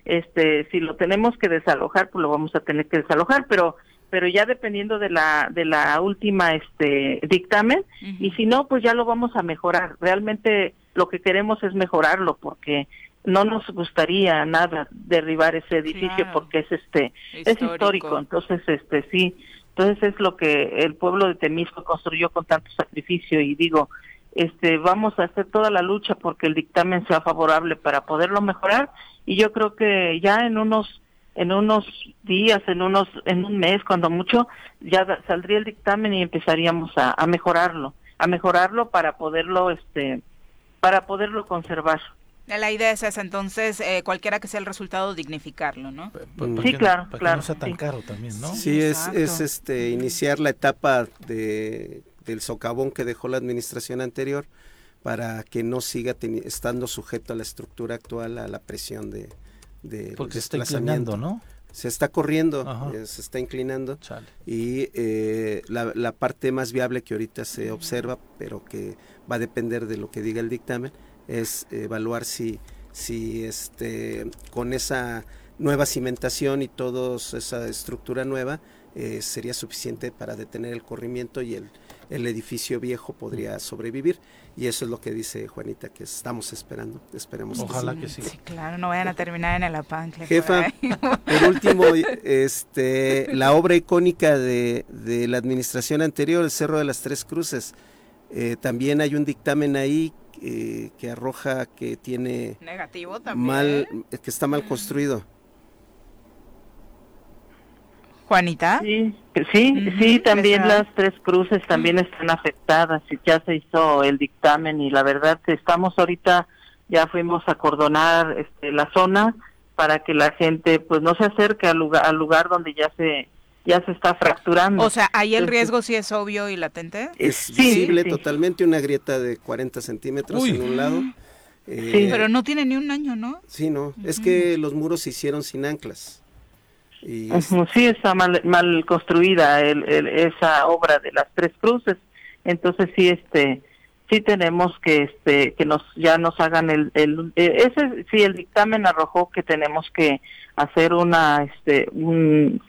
este si lo tenemos que desalojar pues lo vamos a tener que desalojar, pero pero ya dependiendo de la de la última este dictamen y si no pues ya lo vamos a mejorar. Realmente lo que queremos es mejorarlo porque no nos gustaría nada derribar ese edificio porque es este es histórico. Entonces este sí. Entonces es lo que el pueblo de Temisco construyó con tanto sacrificio y digo, este, vamos a hacer toda la lucha porque el dictamen sea favorable para poderlo mejorar. Y yo creo que ya en unos en unos días, en unos en un mes, cuando mucho, ya saldría el dictamen y empezaríamos a, a mejorarlo, a mejorarlo para poderlo este para poderlo conservar. La idea es esa, entonces, eh, cualquiera que sea el resultado, dignificarlo, ¿no? sí, claro, para claro. Que no sea tan caro también, ¿no? Sí, es, es este iniciar la etapa de, del socavón que dejó la administración anterior para que no siga estando sujeto a la estructura actual, a la presión de, de Porque se está inclinando, ¿no? Se está corriendo, eh, se está inclinando Chale. y eh, la, la parte más viable que ahorita se observa, pero que va a depender de lo que diga el dictamen, es evaluar si, si este, con esa nueva cimentación y toda esa estructura nueva eh, sería suficiente para detener el corrimiento y el, el, edificio viejo podría sobrevivir. Y eso es lo que dice Juanita, que estamos esperando. Esperemos Ojalá que, que sí. sí. claro, no vayan a terminar en el apancle. Jefa, <laughs> por último, este, la obra icónica de, de, la administración anterior, el Cerro de las Tres Cruces, eh, también hay un dictamen ahí eh, que arroja que tiene negativo también mal que está mal construido Juanita sí sí uh -huh, sí también las tres cruces también -huh. están afectadas y ya se hizo el dictamen y la verdad que estamos ahorita ya fuimos a cordonar este, la zona para que la gente pues no se acerque al lugar al lugar donde ya se ya se está fracturando. O sea, ahí el riesgo sí es obvio y latente. Es sí, visible sí. totalmente una grieta de 40 centímetros Uy. en un lado. Eh, sí, pero no tiene ni un año, ¿no? Sí, no. Uh -huh. Es que los muros se hicieron sin anclas. Y. Sí, está mal, mal construida el, esa obra de las tres cruces. Entonces sí, este, sí tenemos que, este, que nos ya nos hagan el, el, ese sí el dictamen arrojó que tenemos que hacer una, este, un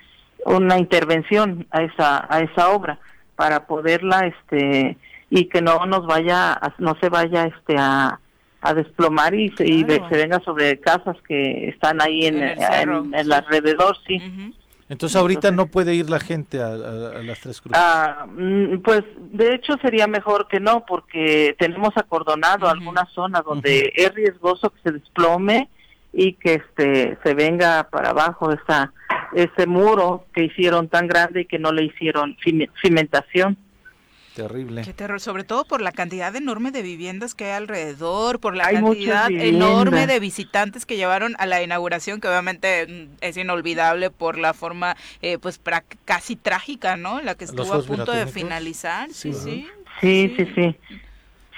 una intervención a esa a esa obra para poderla este y que no nos vaya no se vaya este a, a desplomar y, se, claro. y se venga sobre casas que están ahí en, en, el, en, en el, alrededor sí uh -huh. entonces ahorita Entonces, no puede ir la gente a, a, a las tres cruces ah, pues de hecho sería mejor que no porque tenemos acordonado uh -huh. alguna zona donde uh -huh. es riesgoso que se desplome y que este se venga para abajo esa ese muro que hicieron tan grande y que no le hicieron cimentación. Terrible. Qué terror, sobre todo por la cantidad enorme de viviendas que hay alrededor, por la hay cantidad enorme de visitantes que llevaron a la inauguración, que obviamente es inolvidable por la forma, eh, pues casi trágica, ¿no? La que estuvo a punto de finalizar. Sí, sí. Sí, sí, sí. sí.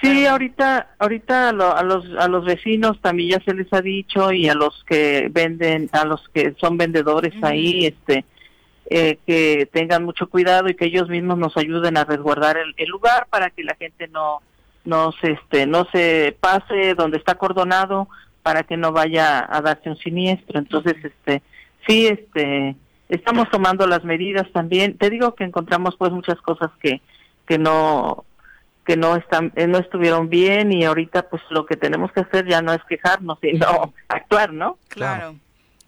Sí, ahorita, ahorita a, lo, a, los a los vecinos también ya se les ha dicho y a los que venden, a los que son vendedores uh -huh. ahí, este, eh, que tengan mucho cuidado y que ellos mismos nos ayuden a resguardar el, el, lugar para que la gente no, no se, este, no se pase donde está acordonado para que no vaya a darse un siniestro. Entonces, este, sí, este, estamos tomando las medidas también. Te digo que encontramos pues muchas cosas que que no que no están no estuvieron bien y ahorita pues lo que tenemos que hacer ya no es quejarnos sino actuar no claro,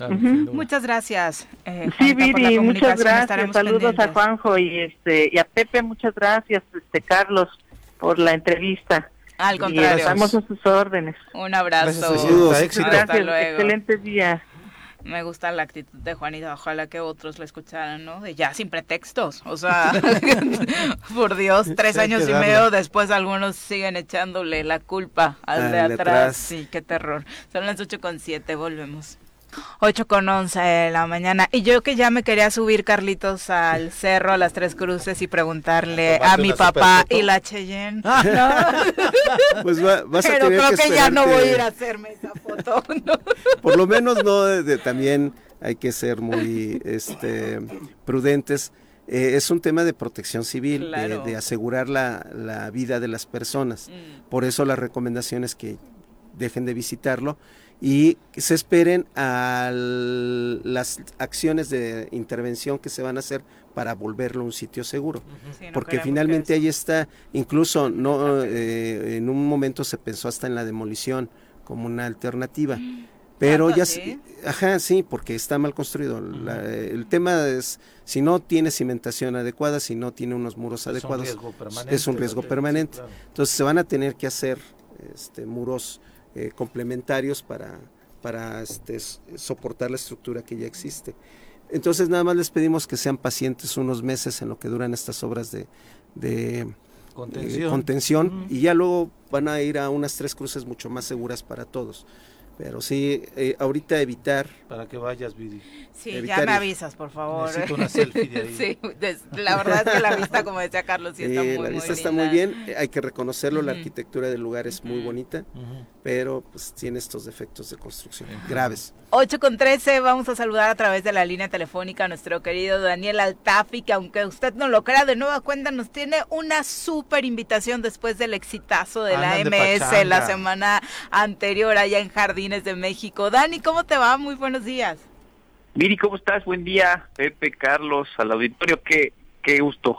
claro. Uh -huh. Muchas gracias. Eh, sí, Viri, muchas gracias. Saludos pendientes. a Juanjo y este y a Pepe, muchas gracias, este Carlos, por la entrevista. Al contrario. Y estamos a sus órdenes. Un abrazo. Gracias, gracias. excelente día. Me gusta la actitud de Juanita, ojalá que otros la escucharan, ¿no? De ya sin pretextos, o sea, <laughs> <laughs> por Dios, tres sí, años y medio después algunos siguen echándole la culpa al, al de atrás. atrás. Sí, qué terror. Son las ocho con siete, volvemos. 8 con 11 de la mañana. Y yo que ya me quería subir, Carlitos, al cerro, a las Tres Cruces y preguntarle a mi papá y la Cheyenne. <laughs> ¿no? <laughs> Pues va, vas Pero a tener creo que, que ya no voy a ir a hacerme esa foto. <laughs> ¿no? Por lo menos no, de, de, también hay que ser muy este, prudentes. Eh, es un tema de protección civil, claro. de, de, asegurar la, la, vida de las personas. Mm. Por eso las recomendaciones que dejen de visitarlo y se esperen a las acciones de intervención que se van a hacer para volverlo un sitio seguro. Sí, no Porque finalmente ahí está, incluso no eh, en un momento se pensó hasta en la demolición como una alternativa. Pero ya, sí? ajá, sí, porque está mal construido. el tema es, si no tiene cimentación adecuada, si no tiene unos muros adecuados, es un riesgo permanente. Entonces se van a tener que hacer este, muros eh, complementarios para, para este, soportar la estructura que ya existe. Entonces nada más les pedimos que sean pacientes unos meses en lo que duran estas obras de, de contención, y ya luego van a ir a unas tres cruces mucho más seguras para todos. Pero sí, eh, ahorita evitar. Para que vayas, Vidi. Sí, ya me avisas, por favor. Necesito una selfie de ahí. <laughs> sí, la verdad es que la vista, como decía Carlos, sí está muy, La vista está muy bien, eh, hay que reconocerlo, la arquitectura del lugar es muy bonita, pero pues tiene estos defectos de construcción graves. 8 con 13, vamos a saludar a través de la línea telefónica a nuestro querido Daniel Altafi, que aunque usted no lo crea, de nueva cuenta nos tiene una súper invitación después del exitazo de la MS la semana anterior allá en Jardines de México. Dani, ¿cómo te va? Muy buenos días. Miri, ¿cómo estás? Buen día, Pepe, Carlos, al auditorio, qué, qué gusto.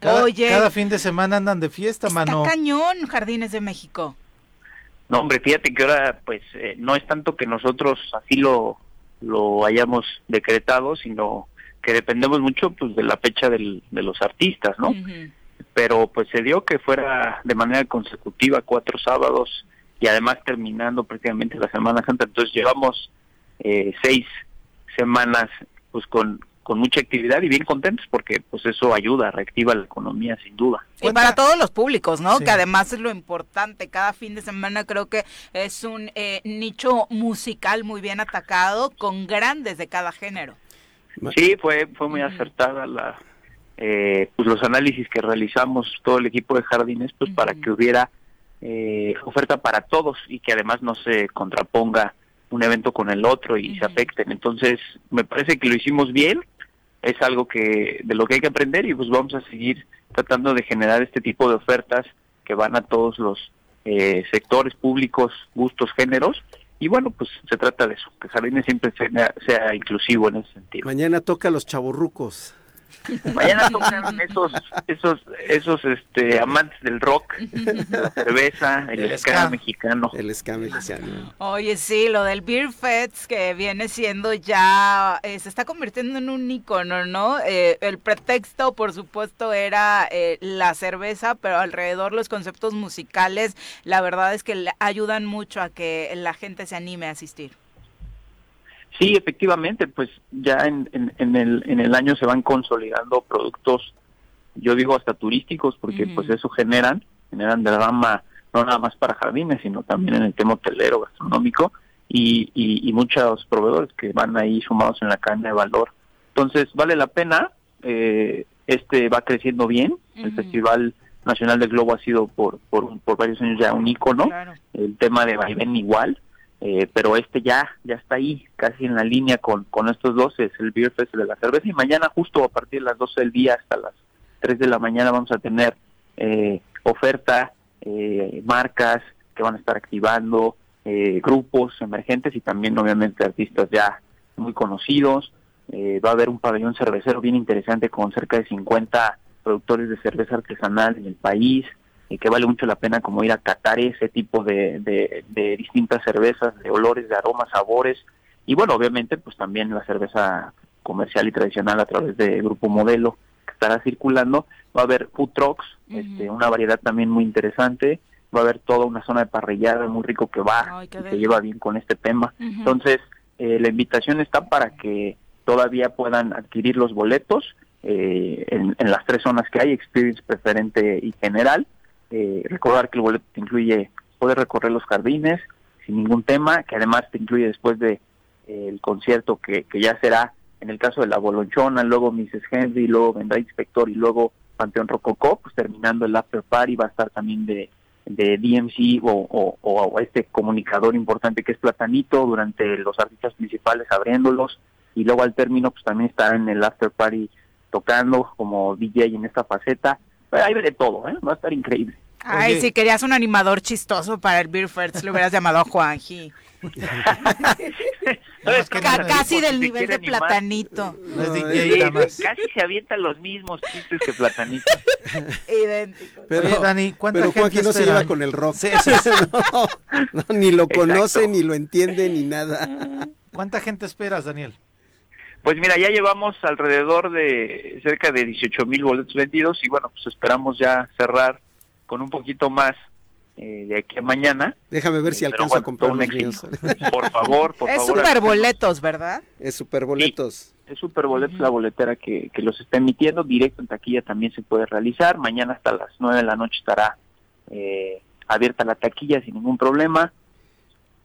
Cada, Oye, cada fin de semana andan de fiesta, está mano. cañón, Jardines de México. No, hombre, fíjate que ahora, pues, eh, no es tanto que nosotros así lo, lo hayamos decretado, sino que dependemos mucho, pues, de la fecha del, de los artistas, ¿no? Pero, pues, se dio que fuera de manera consecutiva cuatro sábados y además terminando prácticamente la Semana Santa. Entonces, llevamos eh, seis semanas, pues, con, con mucha actividad y bien contentos porque pues eso ayuda, reactiva la economía sin duda. Y para todos los públicos, ¿no? Que además es lo importante, cada fin de semana creo que es un eh, nicho musical muy bien atacado con grandes de cada género. Sí, fue fue muy acertada la eh, pues los análisis que realizamos todo el equipo de jardines pues para que hubiera eh, oferta para todos y que además no se contraponga un evento con el otro y se afecten. Entonces, me parece que lo hicimos bien es algo que de lo que hay que aprender y pues vamos a seguir tratando de generar este tipo de ofertas que van a todos los eh, sectores públicos, gustos, géneros y bueno, pues se trata de eso, que Jardines siempre sea, sea inclusivo en ese sentido. Mañana toca a los chavorrucos. Mañana tocan esos, esos, esos este, amantes del rock, la cerveza, el, ska, mexicano. El ska mexicano. Oye, sí, lo del Beer Fest que viene siendo ya, eh, se está convirtiendo en un icono, ¿no? Eh, el pretexto, por supuesto, era eh, la cerveza, pero alrededor los conceptos musicales, la verdad es que ayudan mucho a que la gente se anime a asistir. Sí, efectivamente, pues ya en, en, el, en el año se van consolidando productos, yo digo hasta turísticos, porque pues eso generan, generan derrama no nada más para jardines, sino también en el tema hotelero, gastronómico, y, y, muchos proveedores que van ahí sumados en la cadena de valor. Entonces, vale la pena, eh, este va creciendo bien, el Festival Nacional del Globo ha sido por, por, por varios años ya un ícono, el tema de vaivén igual, eh, pero este ya ya está ahí, casi en la línea con, con estos dos, es el Beer Fest de la cerveza, y mañana justo a partir de las 12 del día hasta las 3 de la mañana vamos a tener eh, oferta, eh, marcas que van a estar activando, eh, grupos emergentes y también obviamente artistas ya muy conocidos. va a haber un pabellón cervecero bien interesante con cerca de 50 productores de cerveza artesanal en el país, y que vale mucho la pena como ir a catar ese tipo de, de, distintas cervezas, de olores, de aromas, sabores, y bueno, obviamente pues también la cerveza comercial y tradicional a través de Grupo Modelo que estará circulando, va a haber food trucks, este, una variedad también muy interesante, va a haber toda una zona de parrillada muy rico que va, que lleva bien con este tema, entonces eh, la invitación está para que todavía puedan adquirir los boletos, eh, en, en, las tres zonas que hay, Experience Preferente y General, eh, recordar que el boleto te incluye poder recorrer los jardines sin ningún tema, que además te incluye después de eh, el concierto que, que ya será en el caso de la Bolonchona, luego Mrs. Henry, luego vendrá Inspector y luego Panteón Rococó, pues terminando el after party va a estar también de, de DMC o, o, este comunicador importante que es Platanito durante los artistas principales abriéndolos y luego al término pues también estará en el after party tocando como DJ en esta faceta ahí veré todo, ¿eh? Va a estar increíble. Ay, si querías un animador chistoso para el Beer First, le hubieras llamado a Juanji. <laughs> casi del nivel de Platanito. Casi se avientan los mismos chistes que Platanito. <laughs> Idéntico. Pero, Dani, pero Joaquín no se lleva con el rock. <laughs> ni lo conoce, ni lo entiende, ni nada. ¿Cuánta gente esperas, Daniel? Pues mira, ya llevamos alrededor de cerca de 18 mil boletos vendidos y bueno, pues esperamos ya cerrar con un poquito más eh, de aquí a mañana. Déjame ver si alcanzo a comprar un <laughs> Por favor, por es favor. Es superboletos, ¿verdad? Es superboletos. es superboletos la boletera que, que, los está emitiendo. Directo en taquilla también se puede realizar. Mañana hasta las 9 de la noche estará eh, abierta la taquilla sin ningún problema.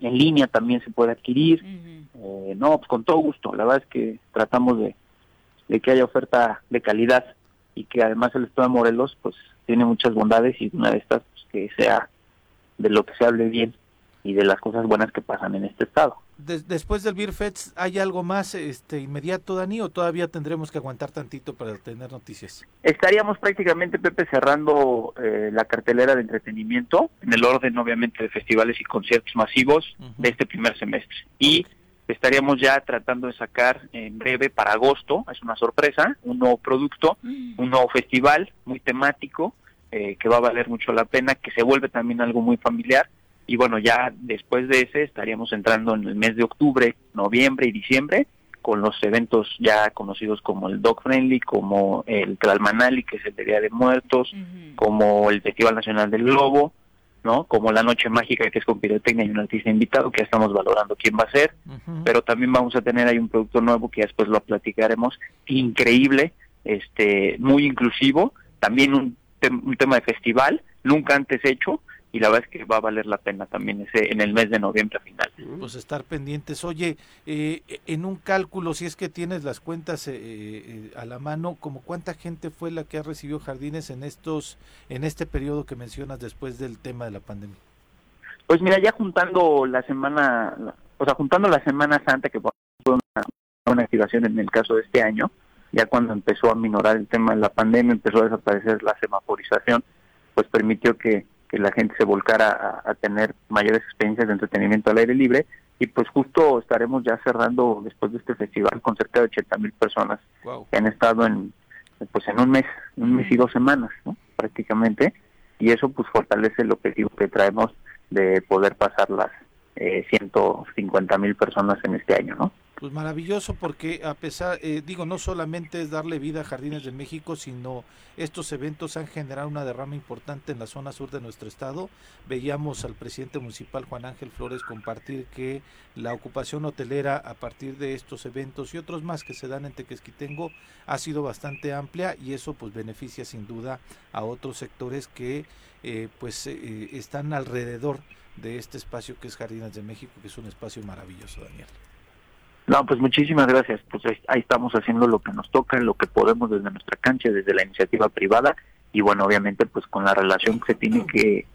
En línea también se puede adquirir. eh, no, pues con todo gusto. La verdad es que tratamos de, de que haya oferta de calidad y que además el Estado de Morelos pues tiene muchas bondades y una de estas pues, que sea de lo que se hable bien y de las cosas buenas que pasan en este estado. después del Beer Fest, ¿hay algo más este inmediato, Dani, o todavía tendremos que aguantar tantito para tener noticias? Estaríamos prácticamente, Pepe, cerrando eh, la cartelera de entretenimiento en el orden, obviamente, de festivales y conciertos masivos de este primer semestre. Y estaríamos ya tratando de sacar en breve para agosto, es una sorpresa, un nuevo producto, mm. un nuevo festival muy temático, eh, que va a valer mucho la pena, que se vuelve también algo muy familiar. Y bueno, ya después de ese estaríamos entrando en el mes de octubre, noviembre y diciembre con los eventos ya conocidos como el Dog Friendly, como el Clalmanali, que es el de Día de Muertos, como el Festival Nacional del Globo, ¿no? Como la Noche Mágica, que es con pirotecnia y un artista invitado, que ya estamos valorando quién va a ser, pero también vamos a tener ahí un producto nuevo que después lo platicaremos, increíble, este, muy inclusivo, también un un tema de festival, nunca antes hecho, y la verdad es que va a valer la pena también ese en el mes de noviembre final. Pues estar pendientes. Oye, eh, en un cálculo, si es que tienes las cuentas eh, eh, a la mano, como cuánta gente fue la que ha recibido jardines en estos en este periodo que mencionas después del tema de la pandemia. Pues mira, ya juntando la semana, o sea, juntando la Semana Santa que fue una, una activación en el caso de este año, ya cuando empezó a minorar el tema de la pandemia, empezó a desaparecer la semaforización, pues permitió que, la gente se volcara a, tener mayores experiencias de entretenimiento al aire libre y pues justo estaremos ya cerrando después de este festival con cerca de 80 mil personas que han estado en pues en un mes, un mes y dos semanas, ¿no? prácticamente y eso pues fortalece el objetivo que traemos de poder pasar las eh, 150 mil personas en este año, ¿no? Pues maravilloso porque a pesar, eh, digo, no solamente es darle vida a Jardines de México, sino estos eventos han generado una derrama importante en la zona sur de nuestro estado. Veíamos al presidente municipal Juan Ángel Flores compartir que la ocupación hotelera a partir de estos eventos y otros más que se dan en Tequesquitengo ha sido bastante amplia y eso pues beneficia sin duda a otros sectores que eh, pues eh, están alrededor de este espacio que es Jardines de México, que es un espacio maravilloso, Daniel. No, pues muchísimas gracias. Pues ahí estamos haciendo lo que nos toca, lo que podemos desde nuestra cancha, desde la iniciativa privada y bueno, obviamente pues con la relación que se tiene que,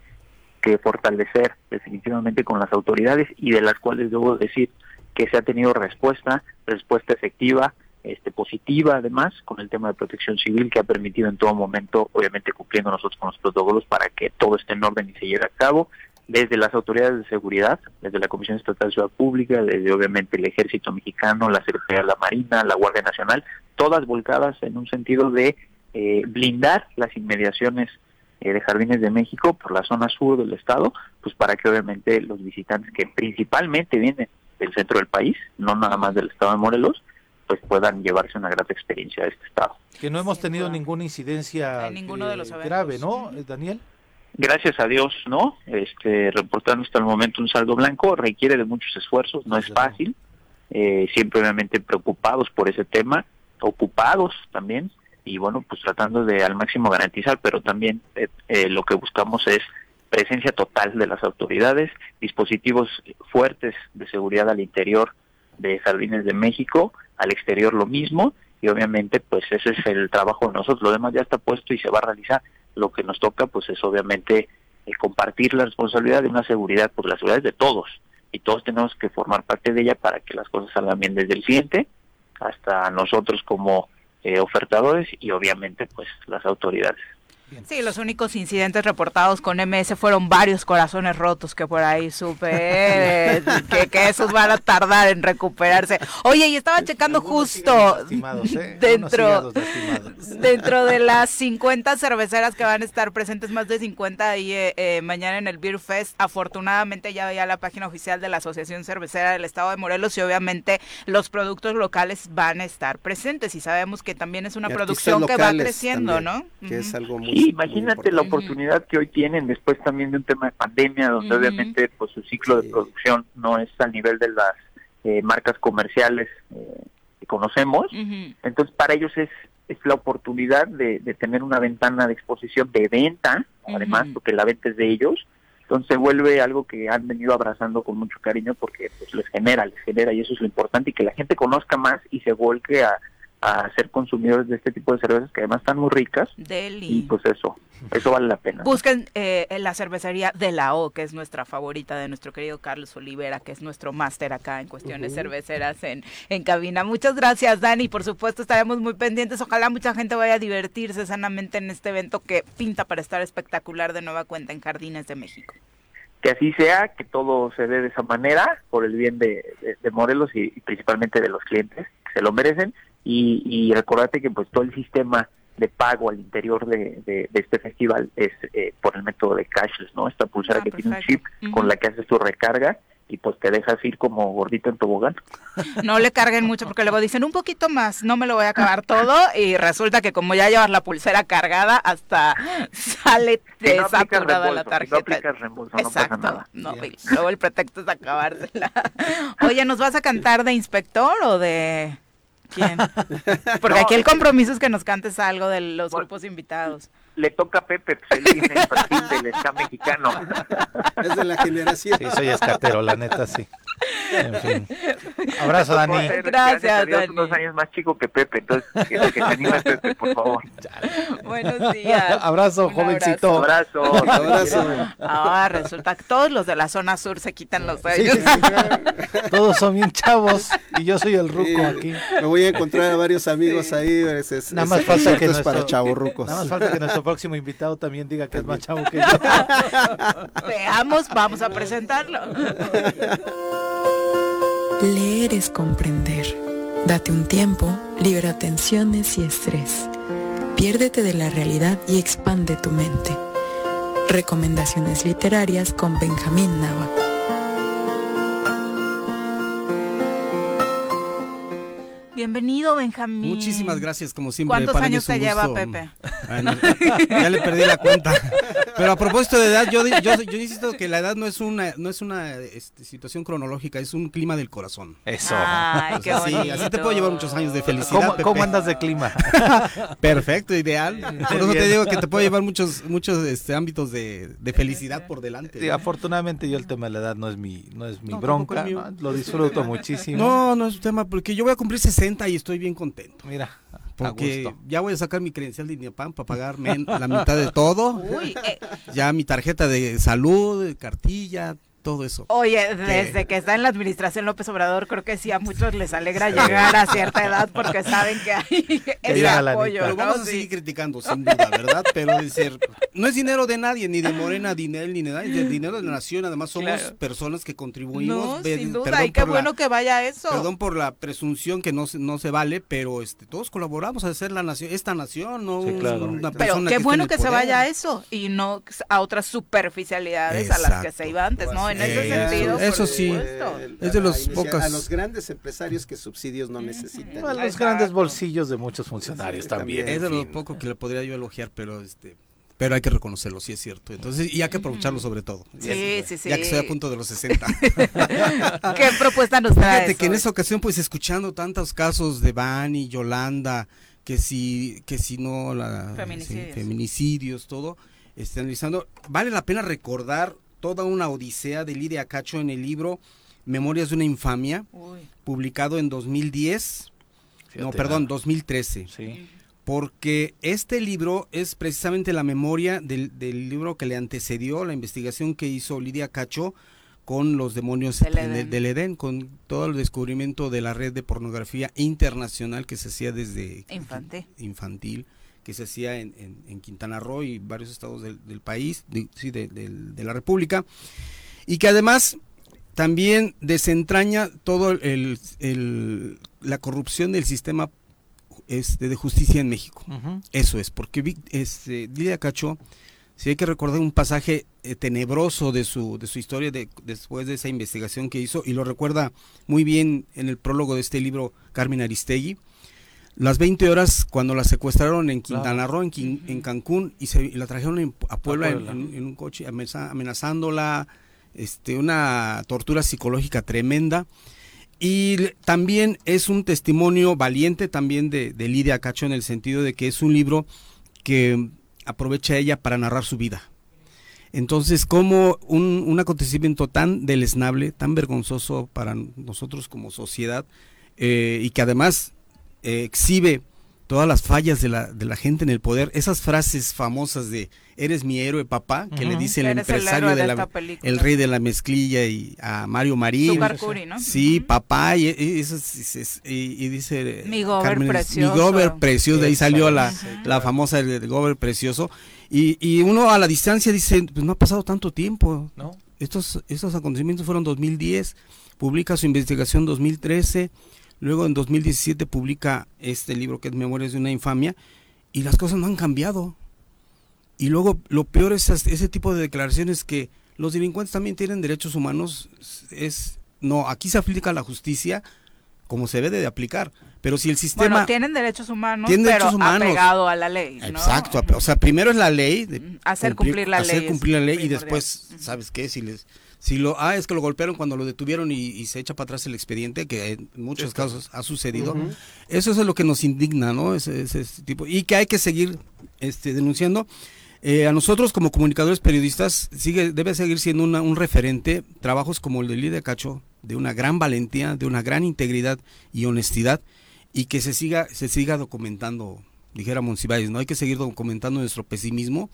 que fortalecer definitivamente con las autoridades y de las cuales debo decir que se ha tenido respuesta, respuesta efectiva, este positiva además con el tema de protección civil que ha permitido en todo momento, obviamente cumpliendo nosotros con los protocolos para que todo esté en orden y se lleve a cabo desde las autoridades de seguridad, desde la Comisión Estatal de Ciudad Pública, desde obviamente el Ejército Mexicano, la Secretaría de la Marina, la Guardia Nacional, todas volcadas en un sentido de eh, blindar las inmediaciones eh, de Jardines de México por la zona sur del estado, pues para que obviamente los visitantes que principalmente vienen del centro del país, no nada más del estado de Morelos, pues puedan llevarse una grata experiencia a este estado. Que no hemos tenido ninguna incidencia ninguno de los grave, ¿no, Daniel? Gracias a Dios, ¿no? Este, reportando hasta el momento un saldo blanco requiere de muchos esfuerzos, no es fácil, eh, siempre obviamente preocupados por ese tema, ocupados también, y bueno, pues tratando de al máximo garantizar, pero también eh, eh, lo que buscamos es presencia total de las autoridades, dispositivos fuertes de seguridad al interior de Jardines de México, al exterior lo mismo, y obviamente pues ese es el trabajo de nosotros, lo demás ya está puesto y se va a realizar lo que nos toca pues es obviamente eh, compartir la responsabilidad de una seguridad, porque la seguridad es de todos y todos tenemos que formar parte de ella para que las cosas salgan bien desde el cliente hasta nosotros como eh, ofertadores y obviamente pues las autoridades. Sí, los únicos incidentes reportados con MS fueron varios corazones rotos que por ahí supe eh, <laughs> que, que, esos van a tardar en recuperarse. Oye, y estaba checando justo ¿eh? dentro, <laughs> dentro de las 50 cerveceras que van a estar presentes, más de 50 ahí eh, mañana en el Beer Fest. Afortunadamente ya veía la página oficial de la Asociación Cervecera del Estado de Morelos y obviamente los productos locales van a estar presentes y sabemos que también es una producción que va creciendo, ¿no? Que es algo muy imagínate la oportunidad que hoy tienen después también de un tema de pandemia, donde obviamente pues su ciclo de producción no es al nivel de las eh, marcas comerciales eh, que conocemos. Entonces para ellos es es la oportunidad de, tener una ventana de exposición de venta, además, porque la venta es de ellos. Entonces se vuelve algo que han venido abrazando con mucho cariño porque pues les genera, les genera y eso es lo importante y que la gente conozca más y se vuelque a, a ser consumidores de este tipo de cervezas que además están muy ricas. Y pues eso, eso vale la pena. Busquen eh, la cervecería de la O, que es nuestra favorita de nuestro querido Carlos Olivera, que es nuestro máster acá en cuestiones cerveceras en, en cabina. Muchas gracias, Dani. Por supuesto, estaremos muy pendientes. Ojalá mucha gente vaya a divertirse sanamente en este evento que pinta para estar espectacular de nueva cuenta en Jardines de México. Que así sea, que todo se dé de esa manera, por el bien de, Morelos y, y principalmente de los clientes, que se lo merecen y, y recordate que pues todo el sistema de pago al interior de, este festival es eh, por el método de cashless, ¿no? Esta pulsera ah, que tiene un chip con la que haces tu recarga y pues te dejas ir como gordito en tobogán. No le carguen mucho porque luego dicen un poquito más, no me lo voy a acabar todo y resulta que como ya llevas la pulsera cargada hasta sale desaturada la tarjeta. No reembolso, Exacto. No pasa nada. luego el pretexto es acabársela. Oye, ¿nos vas a cantar de inspector o de ¿Quién? <laughs> Porque aquí el compromiso es que nos cantes algo de los grupos invitados. Le toca a Pepe, pues el perfil del ska mexicano. Es de la generación. Sí, soy escatero, la neta, sí. En fin. <laughs> Abrazo, Dani. Gracias, Dani. dos años más chico que Pepe, entonces que, que se anime Pepe, por favor. <laughs> Buenos días. <laughs> Abrazo, jovencito. Abrazo. Abrazo. Ahora resulta que todos los de la zona sur se quitan los sellos. Sí, Todos son bien chavos y yo soy el ruco aquí. Me voy a encontrar a varios amigos ahí. Es, nada más falta que nuestro, para chavorrucos. Nada más falta que nuestro próximo invitado también diga que es más chavo que yo. Veamos, vamos a presentarlo. Leer es comprender. Date un tiempo, libera tensiones y estrés. Piérdete de la realidad y expande tu mente. Recomendaciones literarias con Benjamín Nava. Bienvenido, Benjamín. Muchísimas gracias, como siempre. ¿Cuántos años te lleva Pepe? <laughs> ya le perdí la cuenta. Pero a propósito de edad, yo, yo, yo insisto que la edad no es una, no es una este, situación cronológica, es un clima del corazón. Eso. Ay, qué bonito. Sí, así te puedo llevar muchos años de felicidad. ¿Cómo, andas de clima? <laughs> Perfecto, ideal. Por eso te digo que te puedo llevar muchos, muchos este, ámbitos de, de felicidad por delante. Sí, afortunadamente yo el tema de la edad no es mi, no es mi bronca, lo disfruto muchísimo. No, no es un tema, porque yo voy a cumplir 60 y estoy bien contento. Mira, porque ya voy a sacar mi credencial de INEPAM para pagarme la mitad de todo. Eh. Ya mi tarjeta de salud, cartilla, todo eso. Oye, desde que está en la administración López Obrador, creo que sí a muchos les alegra llegar a cierta edad porque saben que hay <laughs> ese apoyo. Lo vamos a seguir criticando, sin duda, ¿verdad? Pero decir, no es dinero de nadie, ni de Morena, ni de él, ni de nadie, es dinero de la nación. Además, somos personas que contribuimos. No, sin duda, y qué bueno que vaya eso. Perdón por la presunción que no, no se vale, pero este todos colaboramos a hacer la nación, esta nación, no una persona Pero qué bueno que se vaya a eso y no a otras superficialidades a las que se iba antes, ¿no? En ese eh, sentido. Eso sí, es de los pocos. A los grandes empresarios que subsidios no necesitan. A los grandes bolsillos de muchos funcionarios también. Es de lo poco que le podría yo elogiar, pero este pero hay que reconocerlo, sí es cierto. Entonces, y hay que aprovecharlo sobre todo. Sí, sí, sí. Ya que estoy a punto de los 60. <laughs> ¿Qué propuesta nos trae? Fíjate que en esa ocasión, pues escuchando tantos casos de Bani, Yolanda, que si, que si no, la, feminicidios. feminicidios, todo, este, analizando, vale la pena recordar toda una odisea de Lidia Cacho en el libro Memorias de una infamia, publicado en 2010, no, perdón, 2013. Sí. Porque este libro es precisamente la memoria del, libro que le antecedió la investigación que hizo Lidia Cacho con los demonios del Edén. con todo el descubrimiento de la red de pornografía internacional que se hacía desde infantil, infantil que se hacía en, Quintana Roo y varios estados del, país, de, sí, de, la República, y que además también desentraña todo el, la corrupción del sistema este, de justicia en México. Eso es, porque este, Lidia Cacho, si hay que recordar un pasaje eh, tenebroso de su, de su historia de, después de esa investigación que hizo, y lo recuerda muy bien en el prólogo de este libro Carmen Aristegui, las 20 horas cuando la secuestraron en Quintana Roo, en, Cancún, y, se, la trajeron a Puebla, En, un coche amenazándola, este, una tortura psicológica tremenda. Y también es un testimonio valiente también de, Lidia Cacho en el sentido de que es un libro que aprovecha ella para narrar su vida. Entonces, como un, acontecimiento tan deleznable, tan vergonzoso para nosotros como sociedad, eh, y que además eh, exhibe todas las fallas de la, de la gente en el poder, esas frases famosas de eres mi héroe papá, que le dice el empresario de, la, el rey de la mezclilla y a Mario Marín. ¿no? Sí, papá, y, y, dice mi gober precioso. Mi gober precioso, de ahí salió la, la famosa el gober precioso. Y, y uno a la distancia dice, pues no ha pasado tanto tiempo. No. Estos, estos acontecimientos fueron 2010, publica su investigación 2013 Luego en 2017 publica este libro que es Memorias de una infamia y las cosas no han cambiado. Y luego lo peor es ese tipo de declaraciones que los delincuentes también tienen derechos humanos. Es no, aquí se aplica la justicia como se debe de aplicar. Pero si el sistema... Bueno, tienen derechos humanos, pero derechos humanos. apegado a la ley. Exacto. O sea, primero es la ley. hacer cumplir, la hacer ley. cumplir la ley y después, ¿sabes qué? Si les si lo, ah, es que lo golpearon cuando lo detuvieron y, se echa para atrás el expediente, que en muchos casos ha sucedido. Eso es lo que nos indigna, ¿no? Ese, tipo. Y que hay que seguir este, denunciando. Eh, a nosotros como comunicadores periodistas sigue, debe seguir siendo un referente trabajos como el de Lidia Cacho, de una gran valentía, de una gran integridad y honestidad, y que se siga, se siga documentando, dijera Monsiváis, ¿no? Hay que seguir documentando nuestro pesimismo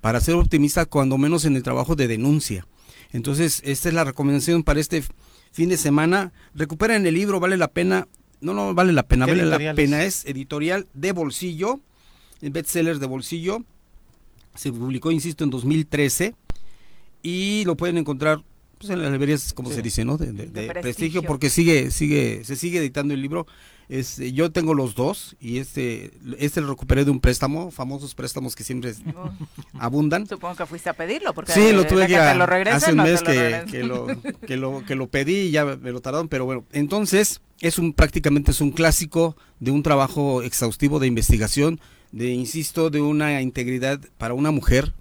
para ser optimista cuando menos en el trabajo de denuncia entonces, esta es la recomendación para este fin de semana. Recuperen el libro, vale la pena. No, no vale la pena, vale la pena. Es editorial de bolsillo, el bestseller de bolsillo. Se publicó, insisto, en 2013 y lo pueden encontrar pues, en las librerías, como se dice, ¿no? De, prestigio. porque sigue, sigue, se sigue editando el libro. Este, yo tengo los dos y este, este lo recuperé de un préstamo, famosos préstamos que siempre abundan. Supongo que fuiste a pedirlo, porque sí, lo tuve que, hace un mes que, lo, que, lo, que lo pedí y ya me lo tardaron, pero bueno, entonces es un prácticamente es un clásico de un trabajo exhaustivo de investigación, de insisto, de una integridad para una mujer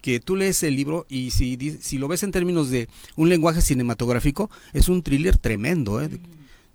que tú lees el libro y si, si lo ves en términos de un lenguaje cinematográfico, es un thriller tremendo, ¿eh?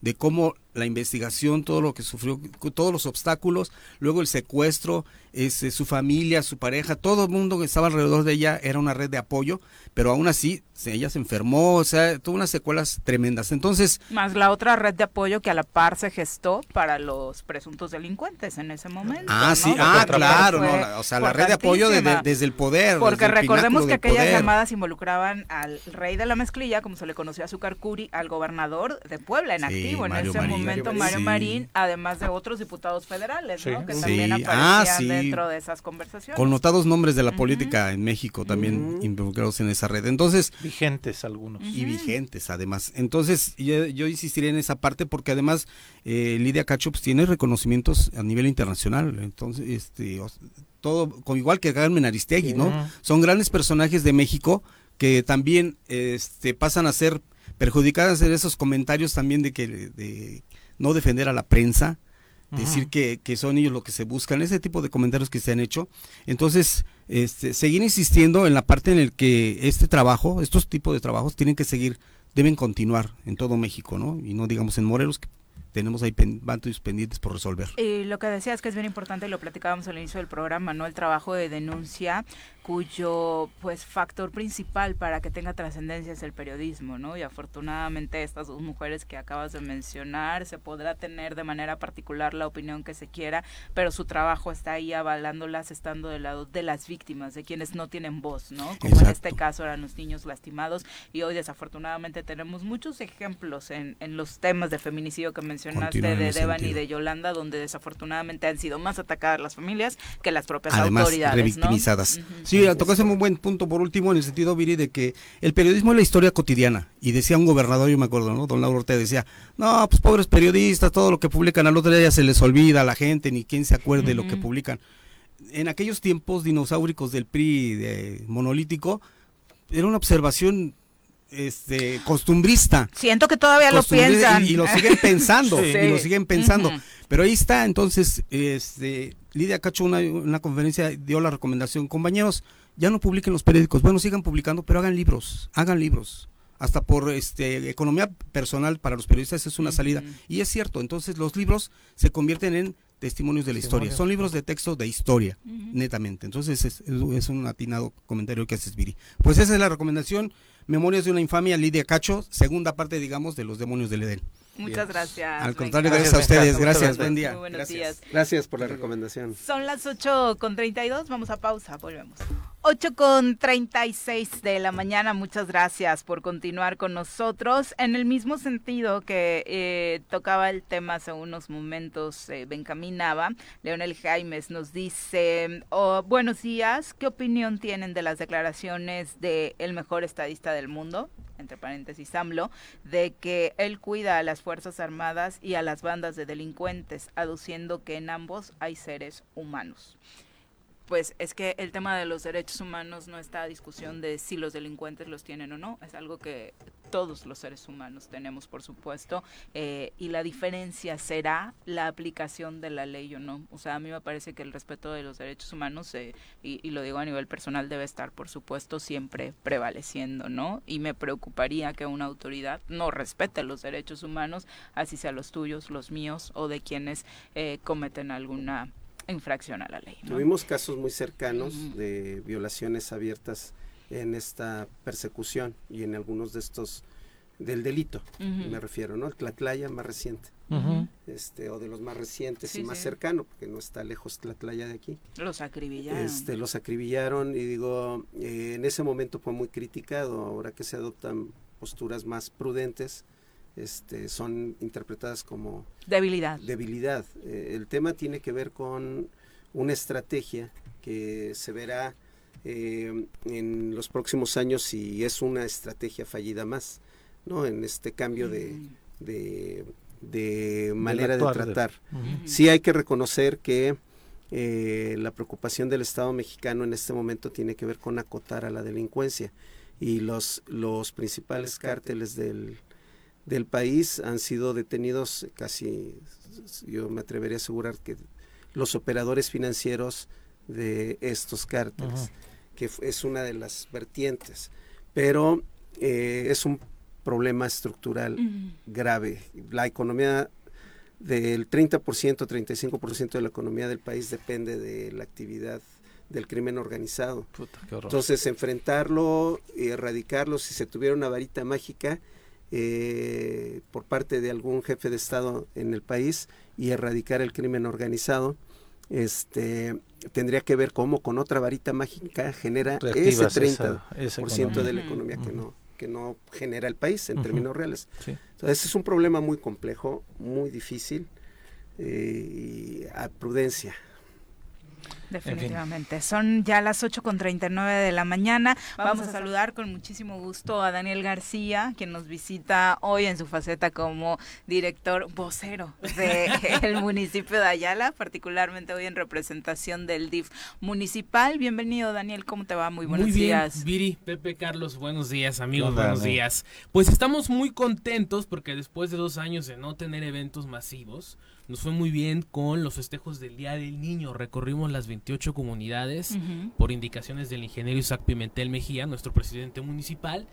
de cómo la investigación, todo lo que sufrió, todos los obstáculos, luego el secuestro, este, su familia, su pareja, todo el mundo que estaba alrededor de ella era una red de apoyo, pero aún así ella se enfermó, o sea, tuvo unas secuelas tremendas. Entonces... Más la otra red de apoyo que a la par se gestó para los presuntos delincuentes en ese momento. Ah, sí, ah, claro, o sea, la red de apoyo desde el poder. Porque recordemos que aquellas llamadas involucraban al rey de la mezclilla, como se le conoció a Zucarcuri, al gobernador de Puebla en activo en ese momento, Mario Marín, además de otros diputados federales, ¿no? Que también ah, aparecían dentro de esas conversaciones. Connotados nombres de la política en México también involucrados en esa red. Entonces... Vigentes algunos. Y vigentes además. Entonces yo, yo insistiría en esa parte porque además eh, Lidia Cacho pues, tiene reconocimientos a nivel internacional. Entonces, este, todo, con igual que Carmen Aristegui, ¿no? Son grandes personajes de México que también este, pasan a ser perjudicadas en esos comentarios también de que de no defender a la prensa, decir que, que, son ellos lo que se buscan, ese tipo de comentarios que se han hecho. Entonces, este, seguir insistiendo en la parte en el que este trabajo, estos tipos de trabajos tienen que seguir, deben continuar en todo México, ¿no? Y no digamos en Morelos, que tenemos ahí varios pendientes por resolver. Y lo que decías que es bien importante, y lo platicábamos al inicio del programa, ¿no? El trabajo de denuncia cuyo pues factor principal para que tenga trascendencia es el periodismo, ¿no? Y afortunadamente estas dos mujeres que acabas de mencionar se podrá tener de manera particular la opinión que se quiera, pero su trabajo está ahí avalándolas, estando del lado de las víctimas, de quienes no tienen voz, ¿no? Como en este caso eran los niños lastimados y hoy desafortunadamente tenemos muchos ejemplos en, en los temas de feminicidio que mencionaste de Devan y de Yolanda, donde desafortunadamente han sido más atacadas las familias que las propias Además, autoridades. Revictimizadas. Sí, tocaste un buen punto por último en el sentido, Viri, de que el periodismo es la historia cotidiana. Y decía un gobernador, yo me acuerdo, ¿no? Don Lauro Ortega decía, no, pues pobres periodistas, todo lo que publican al otro día se les olvida a la gente, ni quién se acuerde de lo que publican. En aquellos tiempos dinosauricos del PRI de monolítico, era una observación este costumbrista. Siento que todavía lo piensan. <laughs> Y, lo siguen pensando, y lo siguen pensando. Pero ahí está, entonces, este, Lidia Cacho una, una conferencia dio la recomendación, compañeros, ya no publiquen los periódicos, bueno, sigan publicando, pero hagan libros, hagan libros. Hasta por este economía personal para los periodistas es una salida. Y es cierto, entonces los libros se convierten en testimonios de la historia. Son libros de texto de historia, netamente. Entonces es, es, un atinado comentario que haces, Viri. Pues esa es la recomendación. Memorias de una infamia, Lidia Cacho, segunda parte, digamos, de los demonios del Edén. Muchas gracias. Al contrario, gracias a ustedes. Gracias, buen día. Muy buenos gracias. días. Gracias por la recomendación. Son las 8 con 32, vamos a pausa, volvemos. 8 con 36 de la mañana, muchas gracias por continuar con nosotros. En el mismo sentido que eh, tocaba el tema hace unos momentos, eh, Bencaminaba, Leonel Jaimes nos dice, oh, buenos días, ¿qué opinión tienen de las declaraciones de el mejor estadista del mundo? Entre paréntesis AMLO, de que él cuida a las Fuerzas Armadas y a las bandas de delincuentes, aduciendo que en ambos hay seres humanos pues es que el tema de los derechos humanos no está a discusión de si los delincuentes los tienen o no, es algo que todos los seres humanos tenemos, por supuesto, eh, y la diferencia será la aplicación de la ley o no. O sea, a mí me parece que el respeto de los derechos humanos, eh, y, y, lo digo a nivel personal, debe estar, por supuesto, siempre prevaleciendo, ¿no? Y me preocuparía que una autoridad no respete los derechos humanos, así sea los tuyos, los míos o de quienes eh, cometen alguna infracción a la ley. ¿no? Tuvimos casos muy cercanos uh -huh. de violaciones abiertas en esta persecución y en algunos de estos del delito, uh -huh. me refiero, ¿no? El Tlatlaya más reciente, uh -huh. este, o de los más recientes sí, y más sí. cercano, porque no está lejos Tlatlaya de aquí. Los acribillaron. Este, los acribillaron y digo, eh, en ese momento fue muy criticado, ahora que se adoptan posturas más prudentes, este, son interpretadas como debilidad. Debilidad. Eh, el tema tiene que ver con una estrategia que se verá eh, en los próximos años si es una estrategia fallida más, ¿no? En este cambio de, de, de manera de, de tratar. Uh -huh. Sí hay que reconocer que eh, la preocupación del Estado mexicano en este momento tiene que ver con acotar a la delincuencia y los, los principales cárteles del, del país han sido detenidos casi, yo me atrevería a asegurar que los operadores financieros de estos cárteles, uh -huh. que es una de las vertientes, pero eh, es un problema estructural uh -huh. grave. La economía del 30%, 35% de la economía del país depende de la actividad del crimen organizado. Puta, Entonces, enfrentarlo y erradicarlo, si se tuviera una varita mágica, eh, por parte de algún jefe de Estado en el país y erradicar el crimen organizado, este tendría que ver cómo con otra varita mágica genera ese 30% esa, esa de la economía que no que no genera el país en uh -huh. términos reales. Sí. Entonces es un problema muy complejo, muy difícil eh, y a prudencia. Definitivamente. En fin. Son ya las 8 con 39 de la mañana. Vamos, Vamos a saludar con muchísimo gusto a Daniel García, quien nos visita hoy en su faceta como director vocero del <laughs> municipio de Ayala, particularmente hoy en representación del DIF municipal. Bienvenido, Daniel. ¿Cómo te va? Muy buenos muy bien, días. Viri, Pepe, Carlos, buenos días, amigos, buenos días. Pues estamos muy contentos porque después de dos años de no tener eventos masivos, nos fue muy bien con los festejos del Día del Niño. Recorrimos las 28 comunidades uh -huh. por indicaciones del ingeniero Isaac Pimentel Mejía, nuestro presidente municipal.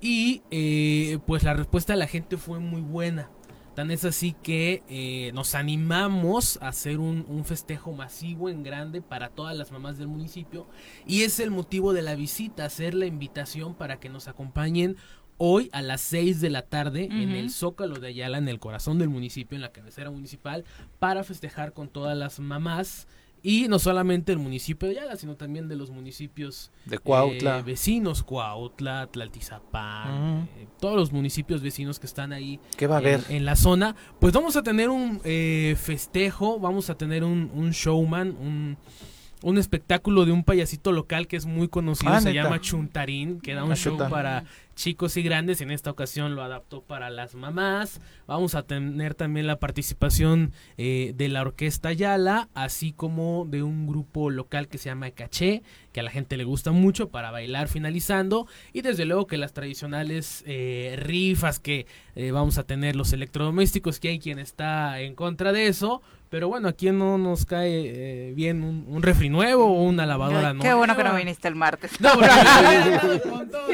Y eh, pues la respuesta de la gente fue muy buena. Tan es así que eh, nos animamos a hacer un, un, festejo masivo en grande para todas las mamás del municipio y es el motivo de la visita, hacer la invitación para que nos acompañen hoy a las 6 de la tarde en el Zócalo de Ayala, en el corazón del municipio, en la cabecera municipal, para festejar con todas las mamás y no solamente el municipio de Ayala, sino también de los municipios de Cuautla. Eh, vecinos, Cuautla, Tlaltizapán, eh, todos los municipios vecinos que están ahí ¿Qué va a haber? En, la zona. Pues vamos a tener un eh, festejo, vamos a tener un, un showman, un un espectáculo de un payasito local que es muy conocido, Ah, se neta. llama Chuntarín, que da un Ah, show para chicos y grandes, en esta ocasión lo adaptó para las mamás. Vamos a tener también la participación eh, de la Orquesta Yala, así como de un grupo local que se llama Caché, que a la gente le gusta mucho para bailar finalizando. Y desde luego que las tradicionales eh, rifas que eh, vamos a tener, los electrodomésticos, que hay quien está en contra de eso. Pero bueno, aquí no nos cae eh, bien un, un refri nuevo o una lavadora Qué nueva. bueno que no viniste el martes. No, <laughs> con todos.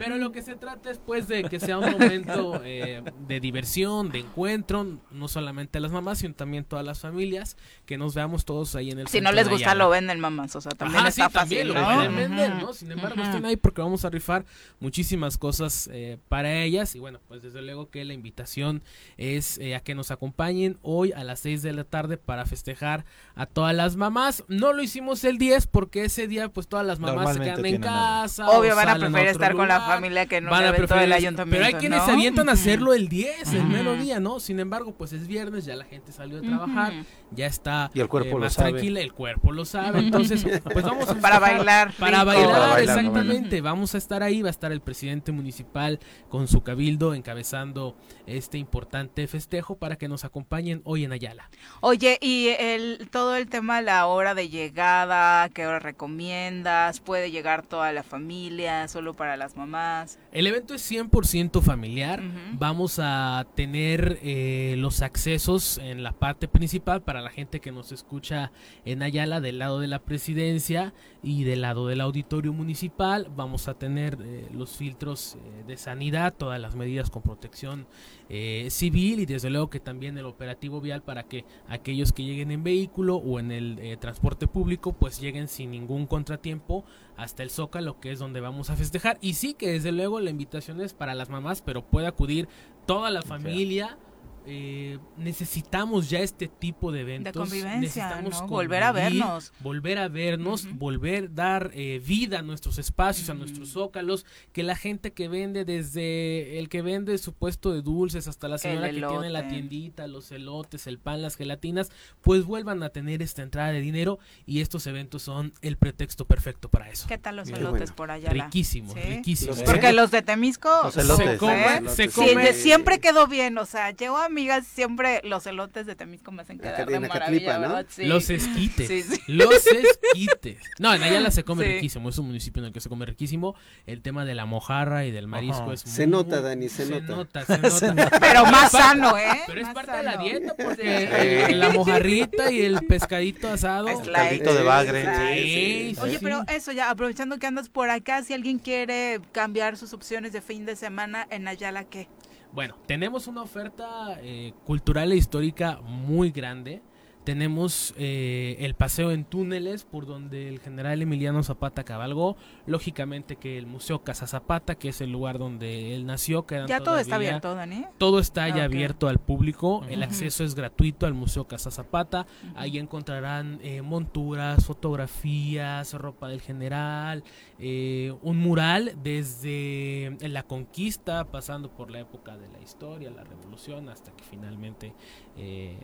Pero lo que se trata es pues de que sea un momento eh, de diversión, de encuentro, no solamente las mamás, sino también todas las familias, que nos veamos todos ahí en el Si no les gusta, lo venden mamás. O sea, también Ajá, está sí, también fácil, lo ¿no? pueden vender. ¿no? Sin embargo, Ujú. estén ahí porque vamos a rifar muchísimas cosas eh, para ellas. Y bueno, pues desde luego que la invitación es eh, a que nos acompañen hoy a las 6 de la tarde para festejar a todas las mamás. No lo hicimos el 10 porque ese día pues todas las mamás se quedan en casa. Obvio, van a preferir estar con la familia que un Van a preferir del ayuntamiento, Pero hay quienes ¿no? se avientan a hacerlo el 10, el mero día, ¿no? Sin embargo, pues es viernes, ya la gente salió de trabajar, ya está Y el cuerpo eh, lo más sabe. tranquila, el cuerpo lo sabe. Entonces, <laughs> pues vamos a Para bailar Para bailar, Para bailar, exactamente. Vamos a estar ahí, va a estar el presidente municipal con su cabildo encabezando este importante festejo para que nos acompañen hoy en Ayala. Oye, y el todo el tema de la hora de llegada, ¿qué hora recomiendas? ¿Puede llegar toda la familia, solo para las mamás? El evento es 100% familiar. Vamos a tener eh, los accesos en la parte principal para la gente que nos escucha en Ayala del lado de la presidencia y del lado del auditorio municipal. Vamos a tener eh, los filtros eh, de sanidad, todas las medidas con protección eh, civil y desde luego que también el operativo vial para que aquellos que lleguen en vehículo o en el eh, transporte público pues lleguen sin ningún contratiempo hasta el Zócalo que es donde vamos a festejar. Y sí que desde luego la invitación es para las mamás pero puede acudir toda la familia eh, necesitamos ya este tipo de eventos De convivencia, necesitamos ¿no? Volver a vernos. volver a vernos volver dar eh, vida a nuestros espacios a nuestros zócalos que la gente que vende desde el que vende su puesto de dulces hasta la señora que tiene la tiendita los elotes el pan las gelatinas pues vuelvan a tener esta entrada de dinero y estos eventos son el pretexto perfecto para eso ¿Qué tal los elotes bueno. por allá? riquísimos ¿Sí? riquísimos Porque los de Temisco Los son, elotes. se come, ¿eh? se Sí, come. siempre quedó bien, o sea, llevo amigas, siempre los elotes de Temisco me hacen quedar de maravilla, ¿no? ¿verdad? Sí. Los esquites. Sí, sí. Los esquites. No, en Ayala se come Sí. riquísimo. Es un municipio en el que se come riquísimo. El tema de la mojarra y del marisco Ajá. es Se muy- nota, Dani, <laughs> se nota. se nota. Pero más Es parte- sano, ¿eh? Pero es Más parte de la dieta porque Sí. la mojarrita y el pescadito asado. Es light. Caldito de bagre. Sí, sí, Oye, pero eso ya, aprovechando que andas por acá, si alguien quiere cambiar sus opciones de fin de semana en Ayala, ¿qué? Bueno, tenemos una oferta eh, cultural e histórica muy grande. Tenemos eh, el paseo en túneles por donde el general Emiliano Zapata cabalgó. Lógicamente que el Museo Casa Zapata, que es el lugar donde él nació, quedan Ya todo está abierto, Dani. Todo está Ah, ya ok. abierto al público. El acceso es gratuito al Museo Casa Zapata. Ahí encontrarán eh, monturas, fotografías, ropa del general, eh, un mural desde la conquista, pasando por la época de la historia, la revolución, hasta que finalmente eh,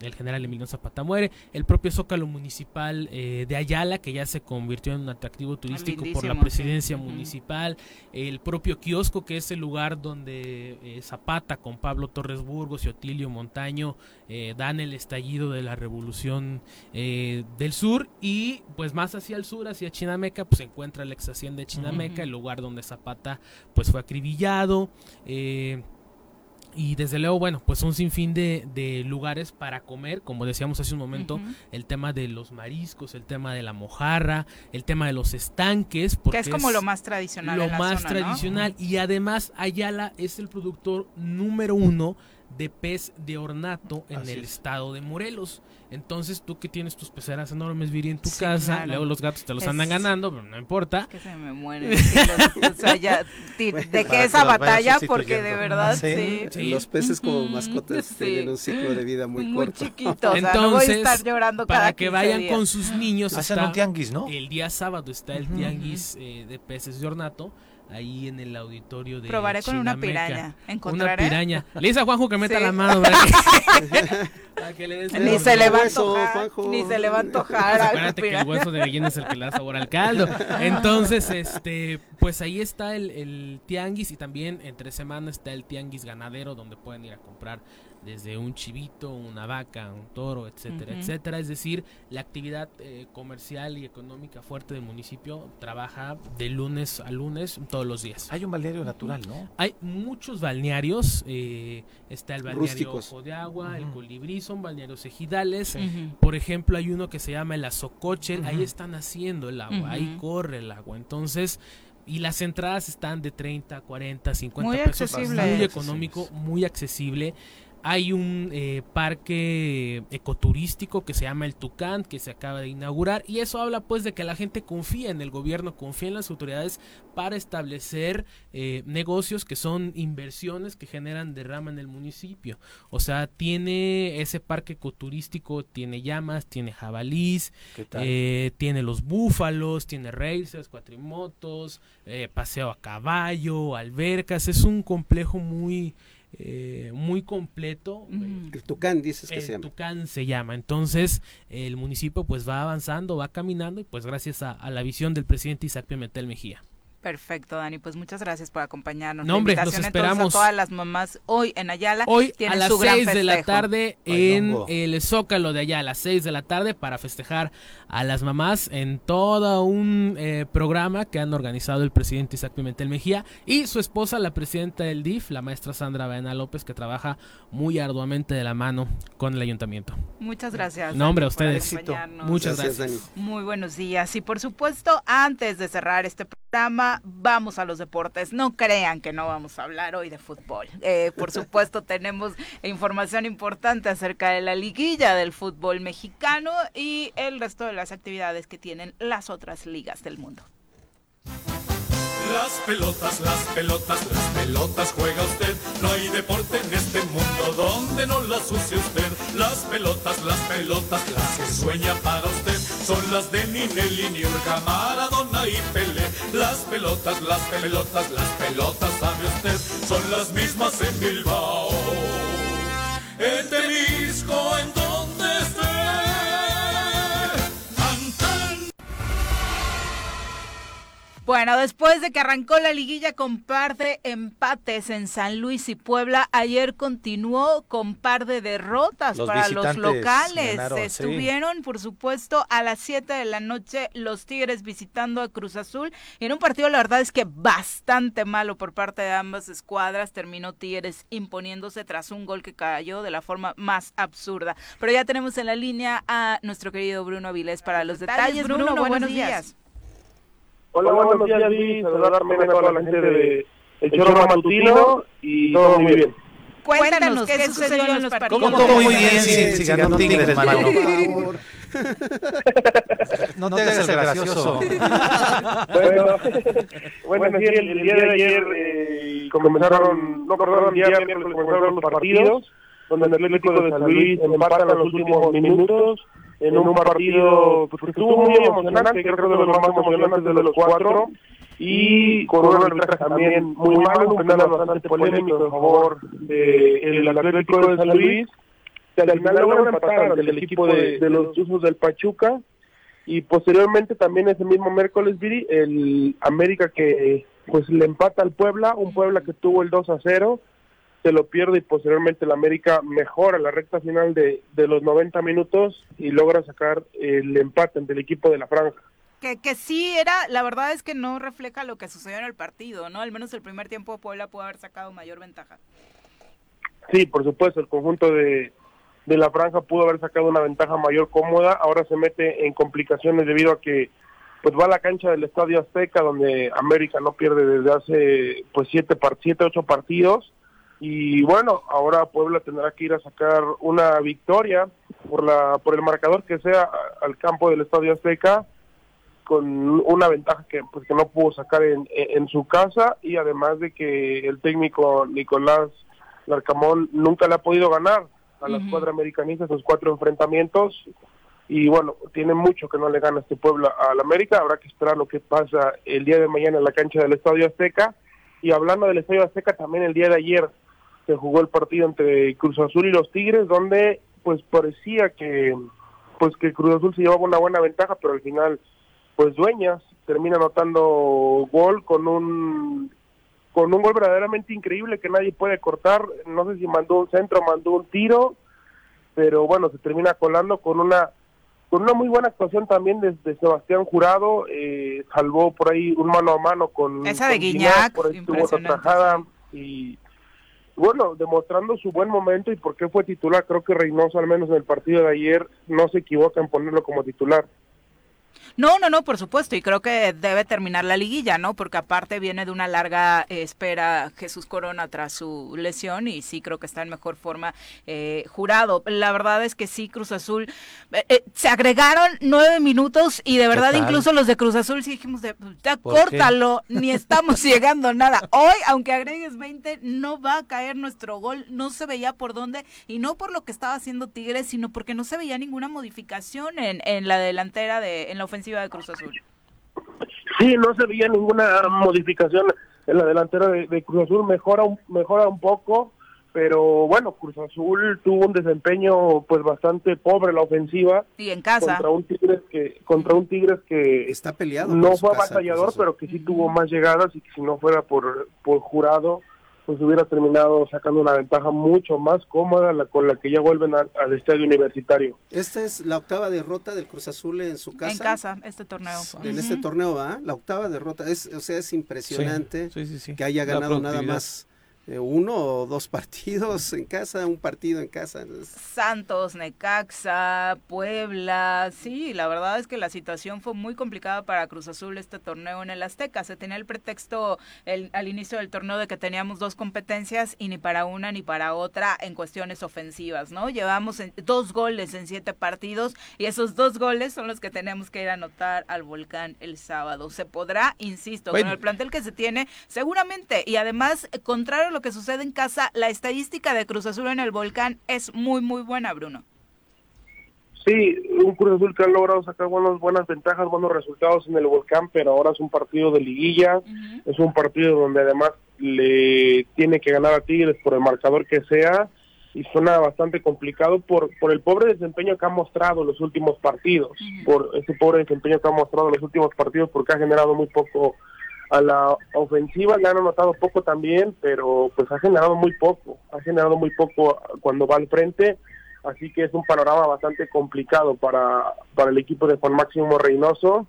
el general Emiliano Zapata muere. El propio Zócalo Municipal eh, de Ayala, que ya se convirtió en un atractivo turístico por la sí. presidencia municipal el propio kiosco, que es el lugar donde eh, Zapata con Pablo Torres Burgos y Otilio Montaño eh, dan el estallido de la revolución del sur y pues más hacia el sur, hacia Chinameca, pues se encuentra la ex hacienda de Chinameca, el lugar donde Zapata pues fue acribillado. eh, y desde luego, bueno, pues un sinfín de, de lugares para comer, como decíamos hace un momento, el tema de los mariscos, el tema de la mojarra, el tema de los estanques. Porque que es como lo más tradicional. Lo más tradicional. Y además Ayala es el productor número uno de pez de ornato en el estado de Morelos. Entonces, tú que tienes tus peceras enormes, Viri, en tu casa, luego los gatos te los andan ganando, pero no importa. Que se me mueren. o sea, <laughs> ya, de que esa batalla, porque de verdad, sí. Los peces como mascotas tienen un ciclo de vida muy, muy corto. Chiquito, Entonces, estar llorando para que vayan con sus niños. Hacen un tianguis, ¿no? El día sábado está el tianguis eh, de peces de ornato ahí en el auditorio de Probaré con una piraña. ¿Encontraré? Una piraña. Le dice a Juanjo que meta la mano. <laughs> que le ni, se le va a antojar, ni se le va a antojar. Acuérdate que el hueso de gallina es el que le da sabor al caldo. Entonces, este, pues ahí está el, el tianguis y también entre semana está el tianguis ganadero donde pueden ir a comprar desde un chivito, una vaca, un toro, etcétera, etcétera. Es decir, la actividad eh, comercial y económica fuerte del municipio trabaja de lunes a lunes todos los días. Hay un balneario natural, ¿no? Hay muchos balnearios. Eh, está el balneario Ojo de Agua, el Colibrí, son balnearios ejidales. Por ejemplo, hay uno que se llama el Azocoche. Ahí están haciendo el agua, ahí corre el agua. Entonces, y las entradas están de 30, 40, 50 muy pesos. Accesible. Muy económico, muy accesible. Hay un eh, parque ecoturístico que se llama el Tucán, que se acaba de inaugurar, y eso habla pues de que la gente confía en el gobierno, confía en las autoridades para establecer eh, negocios que son inversiones que generan derrama en el municipio. O sea, tiene ese parque ecoturístico, tiene llamas, tiene jabalís, eh, tiene los búfalos, tiene racers, cuatrimotos, paseo a caballo, albercas, es un complejo muy eh, muy completo. El Tucán dices que se llama. Tucán se llama. Entonces el municipio pues va avanzando, va caminando y pues gracias a, a la visión del presidente Isaac Pimentel Mejía. Perfecto, Dani. Pues muchas gracias por acompañarnos. No, hombre, nos esperamos. A todas las mamás hoy en Ayala. Hoy a las 6 de la tarde en el Zócalo de Ayala, a las 6 de la tarde para festejar a las mamás en todo un eh, programa que han organizado el presidente Isaac Pimentel Mejía y su esposa, la presidenta del DIF, la maestra Sandra Baena López, que trabaja muy arduamente de la mano con el ayuntamiento. Muchas gracias. No, hombre, a ustedes. Muchas gracias. Muy buenos días. Y por supuesto, antes de cerrar este programa, vamos a los deportes. No crean que no vamos a hablar hoy de fútbol. Eh, por <laughs> supuesto, tenemos información importante acerca de la liguilla del fútbol mexicano y el resto de las actividades que tienen las otras ligas del mundo. Las pelotas, las pelotas, las pelotas juega usted. No hay deporte en este mundo donde no las use usted. Las pelotas, las pelotas, las que sueña para usted. Son las de Ninelli, Niurka, Maradona y Pele. Las pelotas, las pelotas, las pelotas, sabe usted. Son las mismas en Bilbao. Bueno, después de que arrancó la liguilla con par de empates en San Luis y Puebla, ayer continuó con par de derrotas para los locales. Estuvieron, por supuesto, a las 7 de la noche los Tigres visitando a Cruz Azul. En un partido, la verdad es que bastante malo por parte de ambas escuadras. Terminó Tigres imponiéndose tras un gol que cayó de la forma más absurda. Pero ya tenemos en la línea a nuestro querido Bruno Avilés para los detalles. Bruno, buenos, días. Hola, buenos días, Luis. Saludarme a toda la gente de El Chorro Matutino y todo muy bien. Cuéntanos qué sucedió en los partidos. ¿Cómo todo muy bien si, ganó Tigres, hermano? Por favor. No te hagas el gracioso. <laughs> bueno, <laughs> bueno, sí, el, día de ayer eh, comenzaron, no, perdón, el día de ayer comenzaron los partidos, donde el Atlético de San Luis empata en los últimos minutos, en un partido pues, que estuvo muy emocionante, creo que de los más emocionantes de los cuatro, y con una arbitraje también muy malo, un penal bastante polémico a favor del Atlético de San Luis, que al final logran empatar del equipo de, de los usos del Pachuca, y posteriormente también ese mismo miércoles, Viri, el América que pues le empata al Puebla, un Puebla que tuvo el 2 a 0, se lo pierde y posteriormente el América mejora la recta final de, de los 90 minutos y logra sacar el empate ante el equipo de la franja. Que, que sí era, la verdad es que no refleja lo que sucedió en el partido, ¿no? Al menos el primer tiempo Puebla pudo haber sacado mayor ventaja. Sí, por supuesto, el conjunto de, de la franja pudo haber sacado una ventaja mayor cómoda, ahora se mete en complicaciones debido a que pues va a la cancha del Estadio Azteca donde América no pierde desde hace pues siete, siete ocho partidos y bueno, ahora Puebla tendrá que ir a sacar una victoria por la por el marcador que sea al campo del Estadio Azteca con una ventaja que pues que no pudo sacar en, en su casa y además de que el técnico Nicolás Larcamón nunca le ha podido ganar a las cuatro americanistas sus cuatro enfrentamientos. Y bueno, tiene mucho que no le gana este pueblo al América, habrá que esperar lo que pasa el día de mañana en la cancha del Estadio Azteca. Y hablando del Estadio Azteca también el día de ayer se jugó el partido entre Cruz Azul y los Tigres donde pues parecía que pues que Cruz Azul se llevaba una buena ventaja, pero al final pues Dueñas termina anotando gol con un con un gol verdaderamente increíble que nadie puede cortar, no sé si mandó un centro, mandó un tiro, pero bueno, se termina colando con una con una muy buena actuación también desde Sebastián Jurado, eh, salvó por ahí un mano a mano con... Esa de Guiñac, por ahí y bueno, demostrando su buen momento y por qué fue titular, creo que Reynoso al menos en el partido de ayer no se equivoca en ponerlo como titular. No, no, no, por supuesto, y creo que debe terminar la liguilla, ¿no? Porque aparte viene de una larga espera Jesús Corona tras su lesión y sí creo que está en mejor forma eh, jurado. La verdad es que sí, Cruz Azul, eh, eh, se agregaron nueve minutos y de verdad incluso los de Cruz Azul sí dijimos, de, ya córtalo, <laughs> ni estamos llegando a nada. Hoy, aunque agregues 20, no va a caer nuestro gol, no se veía por dónde, y no por lo que estaba haciendo Tigres, sino porque no se veía ninguna modificación en, en la delantera, de en la ofensiva de Cruz Azul. Sí, no se veía ninguna modificación en la delantera de, Cruz Azul, mejora un, mejora un poco, pero bueno, Cruz Azul tuvo un desempeño pues bastante pobre la ofensiva. Y en casa. Contra un Tigres que, contra un Tigres que está peleado. No fue batallador, pero que sí tuvo más llegadas y que si no fuera por, por jurado, pues hubiera terminado sacando una ventaja mucho más cómoda la, con la que ya vuelven al estadio universitario. Esta es la octava derrota del Cruz Azul en su casa. En casa, este torneo. En este torneo, ¿va? La octava derrota. Es, o sea, es impresionante que haya ganado nada más uno o dos <laughs> partidos en casa, un partido en casa. Santos, Necaxa, Puebla, sí, la verdad es que la situación fue muy complicada para Cruz Azul este torneo en el Azteca. Se tenía el pretexto el, al inicio del torneo de que teníamos dos competencias y ni para una ni para otra en cuestiones ofensivas, ¿no? Llevamos dos goles en siete partidos y esos dos goles son los que tenemos que ir a anotar al volcán el sábado. Se podrá, insisto, con el plantel que se tiene, seguramente, y además, contrario a lo que sucede en casa, la estadística de Cruz Azul en el volcán es muy, muy buena, Bruno. Sí, un Cruz Azul que ha logrado sacar buenas, buenas ventajas, buenos resultados en el volcán, pero ahora es un partido de liguilla, es un partido donde además le tiene que ganar a Tigres por el marcador que sea, y suena bastante complicado por, por el pobre desempeño que ha mostrado en los últimos partidos, por ese pobre desempeño que ha mostrado en los últimos partidos, porque ha generado muy poco a la ofensiva le han anotado poco también, pero pues ha generado muy poco, ha generado muy poco cuando va al frente, así que es un panorama bastante complicado para, para el equipo de Juan Máximo Reynoso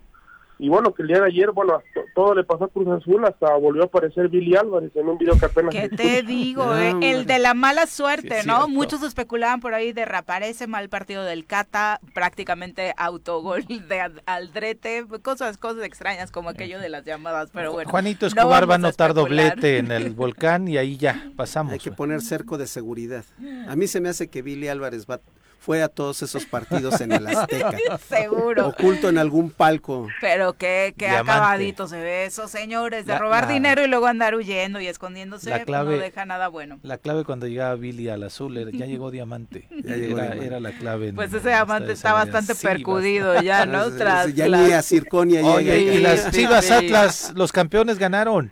y bueno, que el día de ayer, bueno, todo le pasó a Cruz Azul, hasta volvió a aparecer Billy Álvarez en un video que apenas... ¿Qué te digo? Eh? El de la mala suerte, ¿no? Muchos especulaban por ahí de reaparece mal partido del Cata, prácticamente autogol de Aldrete, cosas, cosas extrañas como aquello de las llamadas, pero bueno. Juanito Escobar va a anotar doblete en el <laughs> volcán y ahí ya, pasamos. Hay que poner cerco de seguridad. A mí se me hace que Billy Álvarez va fue a todos esos partidos en el <laughs> Azteca. Seguro. Oculto en algún palco. Pero qué, qué acabadito se ve eso, señores, de robar dinero y luego andar huyendo y escondiéndose, no deja nada bueno. La clave cuando llegaba Billy al azul, ya llegó diamante. <laughs> Ya llegó era, era, la clave. pues ese diamante está bastante percudido ya, ¿no? Tras, ya ni a Circonia Oye, y las Chivas Atlas, los campeones ganaron.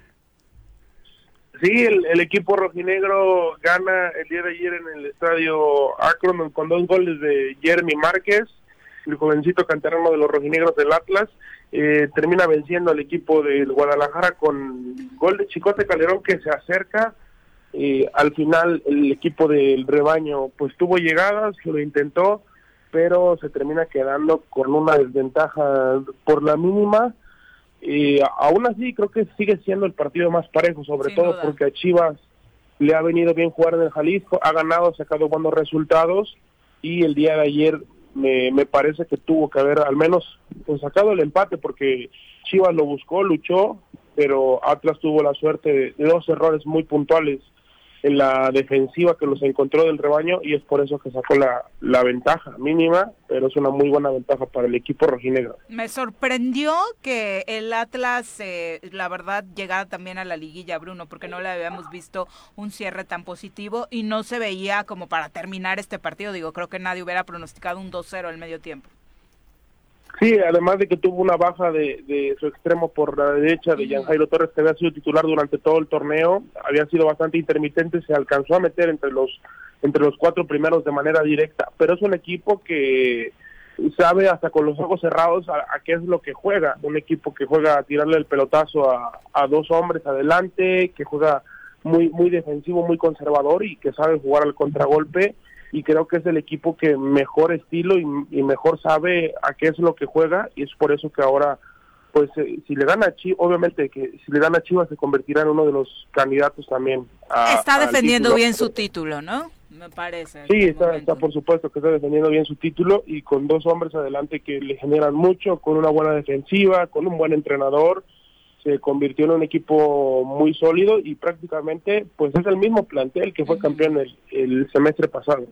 Sí, el, equipo rojinegro gana el día de ayer en el estadio Akron con dos goles de Jeremy Márquez, el jovencito canterano de los rojinegros del Atlas. Eh, termina venciendo al equipo del Guadalajara con gol de Chicote Calderón que se acerca. Eh, al final el equipo del rebaño pues tuvo llegadas, lo intentó, pero se termina quedando con una desventaja por la mínima y aún así creo que sigue siendo el partido más parejo, sobre todo porque a Chivas le ha venido bien jugar en el Jalisco, ha ganado, ha sacado buenos resultados y el día de ayer me, me parece que tuvo que haber al menos pues, sacado el empate porque Chivas lo buscó, luchó, pero Atlas tuvo la suerte de dos errores muy puntuales en la defensiva que los encontró del rebaño y es por eso que sacó la, la ventaja mínima, pero es una muy buena ventaja para el equipo rojinegro. Me sorprendió que el Atlas, eh, la verdad, llegara también a la liguilla, Bruno, porque no le habíamos visto un cierre tan positivo y no se veía como para terminar este partido. Digo, creo que nadie hubiera pronosticado un 2-0 al medio tiempo. Sí, además de que tuvo una baja de, de su extremo por la derecha de Jan Jairo Torres, que había sido titular durante todo el torneo, había sido bastante intermitente, se alcanzó a meter entre los entre los cuatro primeros de manera directa, pero es un equipo que sabe hasta con los ojos cerrados a, qué es lo que juega, un equipo que juega a tirarle el pelotazo a, a dos hombres adelante, que juega muy muy defensivo, muy conservador y que sabe jugar al contragolpe y creo que es el equipo que mejor estilo y, mejor sabe a qué es lo que juega y es por eso que ahora pues eh, si le dan a Chivas, obviamente que si le dan a Chivas se convertirá en uno de los candidatos también. A, está defendiendo bien su título, ¿no? Me parece. Sí, está, está, por supuesto que está defendiendo bien su título y con dos hombres adelante que le generan mucho, con una buena defensiva, con un buen entrenador, se convirtió en un equipo muy sólido y prácticamente pues es el mismo plantel que fue campeón el, el semestre pasado.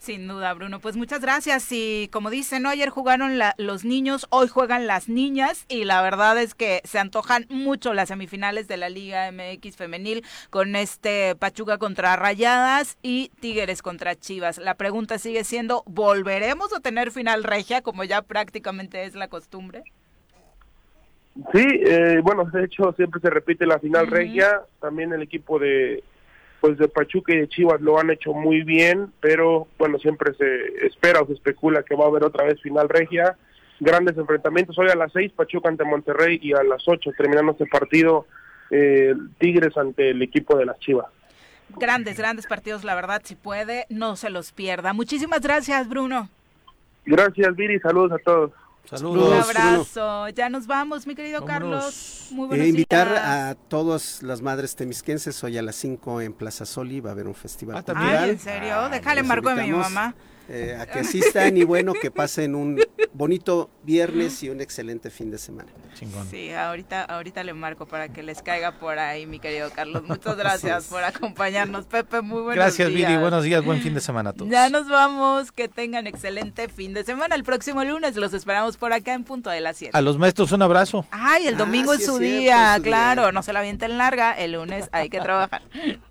Sin duda, Bruno. Pues muchas gracias. Y como dicen, ¿no? ayer jugaron los niños, hoy juegan las niñas y la verdad es que se antojan mucho las semifinales de la Liga MX femenil con este Pachuca contra Rayadas y Tigres contra Chivas. La pregunta sigue siendo, ¿volveremos a tener final regia como ya prácticamente es la costumbre? Sí, eh, bueno, de hecho siempre se repite la final regia. También el equipo de pues de Pachuca y de Chivas lo han hecho muy bien, pero bueno, siempre se espera o se especula que va a haber otra vez final regia. Grandes enfrentamientos hoy a las seis, Pachuca ante Monterrey y a las ocho terminando este partido eh, Tigres ante el equipo de las Chivas. Grandes, grandes partidos, la verdad, si puede, no se los pierda. Muchísimas gracias, Bruno. Gracias, Viri, saludos a todos. Saludos. Un abrazo. Ya nos vamos, mi querido Carlos. Muy buenos eh, invitar a todas las madres temisquenses hoy a las 5 en Plaza Soli va a haber un festival ah, ¿en serio? Ah, Déjale marco a mi mamá. Eh, a que asistan y bueno, que pasen un bonito viernes y un excelente fin de semana. Sí, ahorita, ahorita le marco para que les caiga por ahí, mi querido Carlos. Muchas <laughs> gracias por acompañarnos, Pepe. Muy buenos gracias, días. Gracias, Viri. Buenos días, buen fin de semana a todos. Ya nos vamos. Que tengan excelente fin de semana. El próximo lunes los esperamos por acá en punto de las 7. A los maestros un abrazo. Ay, el domingo ah, es, su día, claro. No se la avienten larga. El lunes hay que trabajar. <laughs>